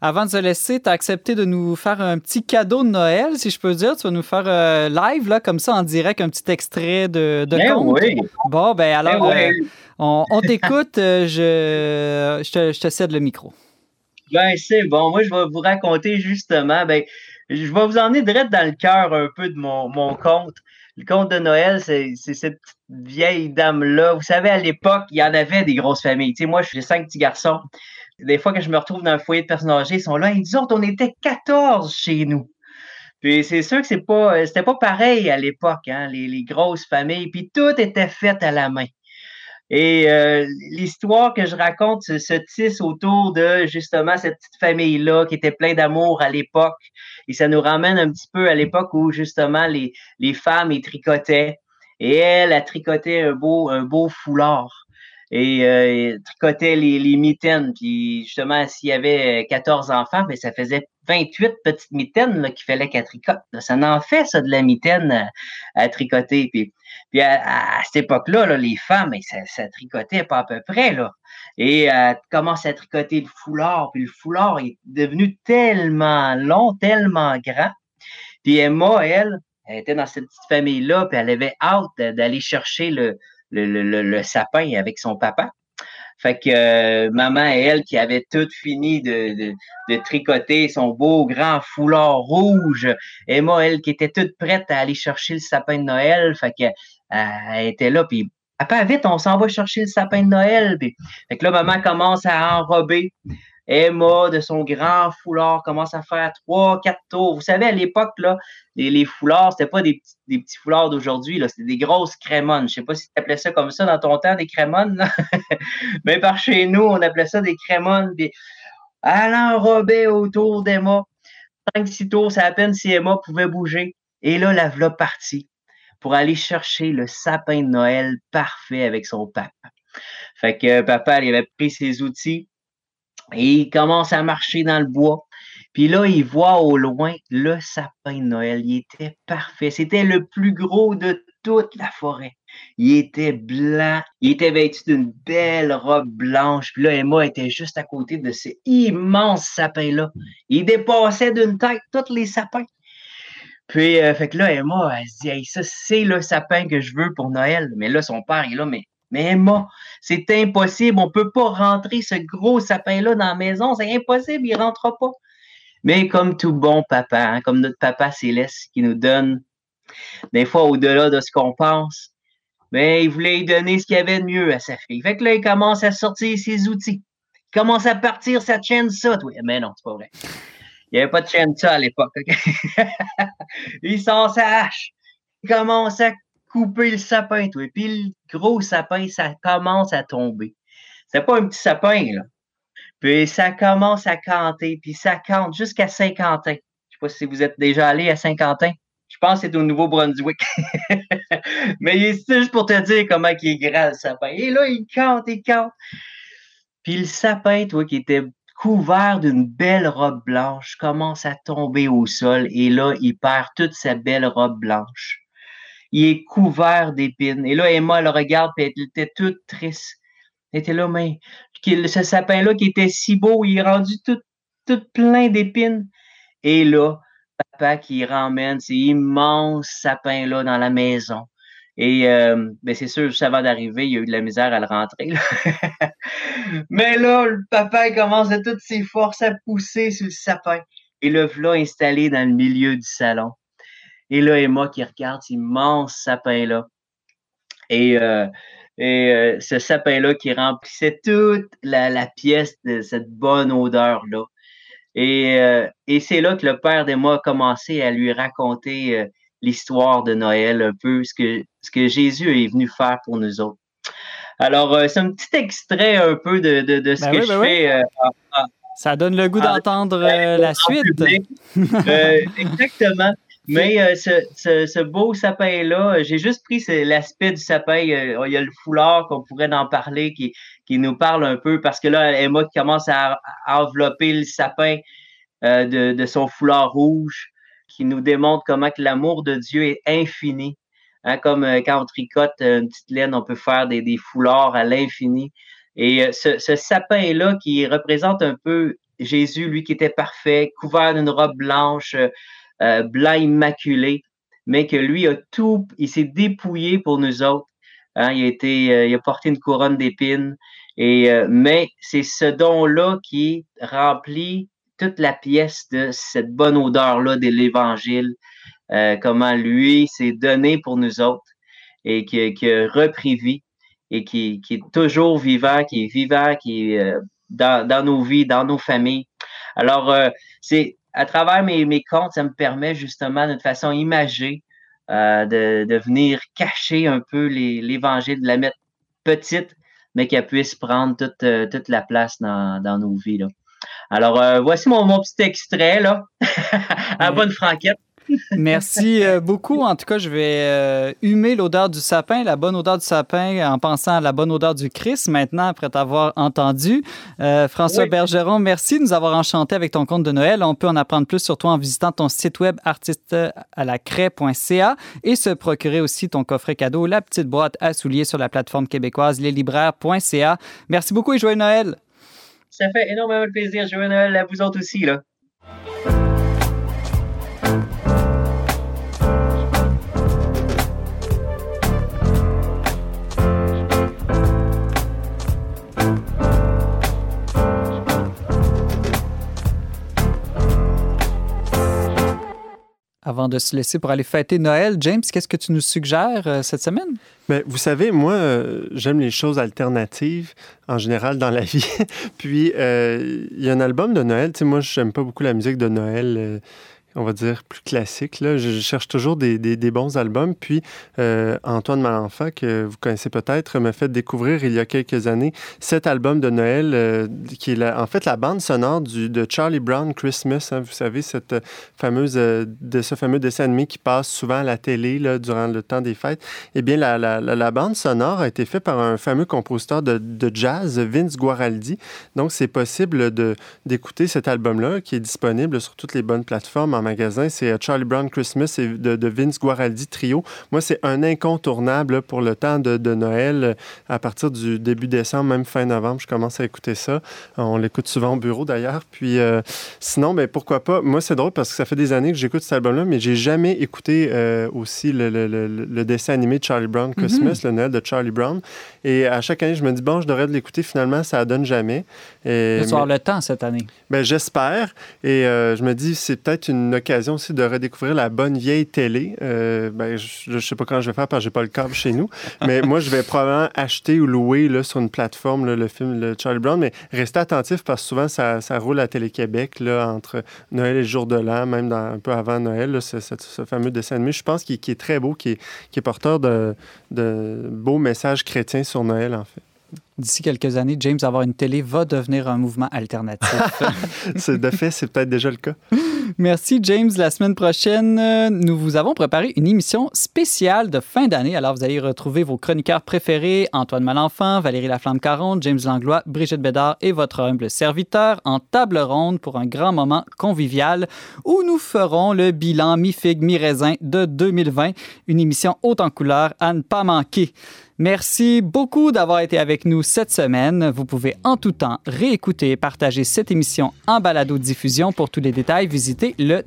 Avant de se laisser, tu as accepté de nous faire un petit cadeau de Noël, si je peux dire. Tu vas nous faire euh, live, là, comme ça, en direct, un petit extrait de, de ben conte. Oui. Bon, ben alors, ben euh, on, t'écoute. je, je, te, cède le micro. Ben, c'est bon. Moi, je vais vous raconter justement. Ben, je vais vous emmener direct dans le cœur un peu de mon, mon conte. Le conte de Noël, c'est cette vieille dame-là. Vous savez, à l'époque, il y en avait des grosses familles. Tu sais, moi, j'ai cinq petits garçons. Des fois que je me retrouve dans un foyer de personnes âgées, ils sont là, ils disent on était 14 chez nous. Puis c'est sûr que c'est pas, c'était pas pareil à l'époque, hein, les, grosses familles. Puis tout était fait à la main. Et euh, l'histoire que je raconte se tisse autour de justement cette petite famille-là qui était plein d'amour à l'époque. Et ça nous ramène un petit peu à l'époque où justement les, femmes y tricotaient. Et elle a tricoté un beau, foulard et euh, tricotait les, les, mitaines. Puis justement, s'il y avait 14 enfants, mais ben, ça faisait 28 petites mitaines qu'il fallait qu'elle tricote. Ça en fait, ça, de la mitaine à, tricoter. Puis, à, cette époque-là, là, les femmes, ben, ça, tricotait pas à peu près. Là. Et elle commence à tricoter le foulard. Puis le foulard est devenu tellement long, tellement grand. Puis Emma, elle, elle était dans cette petite famille-là, puis elle avait hâte d'aller chercher le, sapin avec son papa. Fait que euh, maman et elle qui avait tout fini de, tricoter son beau grand foulard rouge. Et moi, elle qui était toute prête à aller chercher le sapin de Noël. Fait que elle était là, puis Papa, vite, on s'en va chercher le sapin de Noël. Fait que là, maman commence à enrober Emma, de son grand foulard, commence à faire trois, quatre tours. Vous savez, à l'époque, là, les, les foulards, c'était pas des, des, petits foulards d'aujourd'hui, là, c'était des grosses crémones. Je sais pas si tu appelais ça comme ça dans ton temps, des crémones, Mais par chez nous, on appelait ça des crémones. Puis, elle enrobait autour d'Emma. Cinq, six tours, c'est à peine si Emma pouvait bouger. Et là, la voilà partie pour aller chercher le sapin de Noël parfait avec son papa. Fait que papa, il avait pris ses outils, et il commence à marcher dans le bois. Puis là, il voit au loin le sapin de Noël. Il était parfait. C'était le plus gros de toute la forêt. Il était blanc. Il était vêtu d'une belle robe blanche. Puis là, Emma était juste à côté de ce immense sapin-là. Il dépassait d'une tête tous les sapins. Puis, euh, fait que là, Emma, elle se dit, ça, c'est le sapin que je veux pour Noël. Mais là, son père est là, mais mais Emma, c'est impossible. On ne peut pas rentrer ce gros sapin-là dans la maison. C'est impossible, il ne rentrera pas. Mais comme tout bon papa, hein, comme notre papa céleste qui nous donne des fois au-delà de ce qu'on pense, mais ben, il voulait donner ce qu'il y avait de mieux à sa fille. Fait que là, il commence à sortir ses outils. Il commence à partir sa chaîne ça. Oui, mais non, c'est pas vrai. Il n'y avait pas de chaîne ça à l'époque. il sort sa hache. Il commence à couper le sapin, toi. Puis le gros sapin, ça commence à tomber. C'est pas un petit sapin, là. Puis ça commence à canter, puis ça cante jusqu'à Saint-Quentin. Je sais pas si vous êtes déjà allé à Saint-Quentin. Je pense que c'est au Nouveau-Brunswick. Mais c'est juste pour te dire comment il est grand, le sapin. Et là, il cante, il cante. Puis le sapin, toi, qui était couvert d'une belle robe blanche, commence à tomber au sol. Et là, il perd toute sa belle robe blanche il est couvert d'épines. Et là, Emma le regarde, puis elle était toute triste. Elle était là, mais ce sapin-là qui était si beau, il est rendu tout, plein d'épines. Et là, papa qui ramène ces immenses sapins-là dans la maison. Et euh, ben c'est sûr, juste avant d'arriver, il y a eu de la misère à le rentrer. Mais là, le papa commence de toutes ses forces à pousser sur le sapin. Et le voilà installé dans le milieu du salon. Et là, Emma qui regarde cet immense sapin-là. Et, euh, et euh, ce sapin-là qui remplissait toute la, pièce de cette bonne odeur-là. Et, euh, et c'est là que le père d'Emma a commencé à lui raconter l'histoire de Noël, un peu ce que, ce que Jésus est venu faire pour nous autres. Alors, c'est un petit extrait un peu de, de, ce ben que je ben fais. Ça donne le goût d'entendre la suite. exactement. Mais euh, ce, ce, beau sapin-là, j'ai juste pris l'aspect du sapin. Il y a le foulard qu'on pourrait en parler, qui, qui nous parle un peu, parce que là, Emma qui commence à, envelopper le sapin euh, de, de, son foulard rouge, qui nous démontre comment que l'amour de Dieu est infini. Hein, comme euh, quand on tricote une petite laine, on peut faire des, des foulards à l'infini. Et ce, ce sapin-là qui représente un peu Jésus, lui qui était parfait, couvert d'une robe blanche, euh, blanc immaculé, mais que lui a tout, il s'est dépouillé pour nous autres. Hein, il, a été, euh, il a porté une couronne d'épines. Et, euh, mais c'est ce don-là qui remplit toute la pièce de cette bonne odeur-là de l'Évangile, comment lui s'est donné pour nous autres et qui, a repris vie et qui, est toujours vivant, qui est vivant, qui est dans nos vies, dans nos familles. Alors, c'est à travers mes, mes comptes, ça me permet justement d'une façon imagée euh, de, de, venir cacher un peu l'Évangile, de la mettre petite, mais qu'elle puisse prendre toute, euh, toute la place dans, dans nos vies. Là. Alors, euh, voici mon, mon, petit extrait, là, à bonne franquette. Merci euh, beaucoup. En tout cas, je vais euh, humer l'odeur du sapin, la bonne odeur du sapin, en pensant à la bonne odeur du Christ maintenant, après t'avoir entendu. Euh, François oui. Bergeron, merci de nous avoir enchanté avec ton compte de Noël. On peut en apprendre plus sur toi en visitant ton site web artistealacraie.ca et se procurer aussi ton coffret cadeau, la petite boîte à souliers sur la plateforme québécoise leslibraires.ca. Merci beaucoup et joyeux Noël. Ça fait énormément de plaisir. Joyeux Noël à vous autres aussi. Là. Avant de se laisser pour aller fêter Noël, James, qu'est-ce que tu nous suggères euh, cette semaine? Bien, vous savez, moi, euh, j'aime les choses alternatives en général dans la vie. Puis, euh, il y a un album de Noël. Tu sais, moi, j'aime pas beaucoup la musique de Noël on va dire, plus classique. Là. Je cherche toujours des, des, bons albums. Puis euh, Antoine Malenfant, que vous connaissez peut-être, m'a fait découvrir il y a quelques années cet album de Noël, euh, qui est en fait la bande sonore de Charlie Brown Christmas. Hein, vous savez, cette fameuse, de ce fameux dessin animé qui passe souvent à la télé durant le temps des fêtes. Eh bien, la, la, la, bande sonore a été faite par un fameux compositeur de, de jazz, Vince Guaraldi. Donc, c'est possible d'écouter cet album-là, qui est disponible sur toutes les bonnes plateformes magasin, c'est Charlie Brown Christmas et de, de, Vince Guaraldi Trio. Moi, c'est un incontournable pour le temps de, de, Noël. À partir du début décembre, même fin novembre, je commence à écouter ça. On l'écoute souvent au bureau d'ailleurs. Puis euh, sinon, ben, pourquoi pas? Moi, c'est drôle parce que ça fait des années que j'écoute cet album-là, mais j'ai jamais écouté euh, aussi le, le, le, le, dessin animé de Charlie Brown Christmas, mm -hmm. le Noël de Charlie Brown. Et à chaque année, je me dis, bon, je devrais l'écouter. Finalement, ça donne jamais. Et, tu mais, le temps cette année. Ben, J'espère. Et euh, je me dis, c'est peut-être une occasion aussi de redécouvrir la bonne vieille télé. Euh, ben, je ne sais pas quand je vais faire parce que j'ai pas le câble chez nous. mais moi, je vais probablement acheter ou louer là, sur une plateforme là, le film le Charlie Brown. Mais restez attentif parce que souvent, ça, ça roule à Télé-Québec là, entre Noël et le jour de l'an, même dans, un peu avant Noël, là, ce, ce, ce, fameux dessin animé. Je pense qu'il qu est très beau, qui est, qui est porteur de, de beaux messages chrétiens sur Noël, en fait d'ici quelques années, James, avoir une télé va devenir un mouvement alternatif. de fait, c'est peut-être déjà le cas. Merci, James. La semaine prochaine, nous vous avons préparé une émission spéciale de fin d'année. Alors, vous allez retrouver vos chroniqueurs préférés, Antoine Malenfant, Valérie Laflamme-Caron, James Langlois, Brigitte Bédard et votre humble serviteur en table ronde pour un grand moment convivial où nous ferons le bilan mi-figue, mi-raisin de 2020. Une émission haute en couleur à ne pas manquer. Merci beaucoup d'avoir été avec nous cette semaine. Vous pouvez en tout temps réécouter et partager cette émission en balado-diffusion. Pour tous les détails, visitez le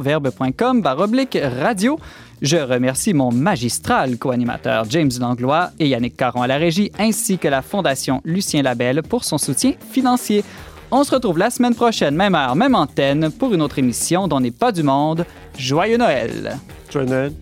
verbe.com baroblique radio. Je remercie mon magistral co-animateur James Langlois et Yannick Caron à la régie, ainsi que la Fondation Lucien Labelle pour son soutien financier. On se retrouve la semaine prochaine, même heure, même antenne, pour une autre émission dont n'est pas du monde. Joyeux Noël! Joyeux Noël!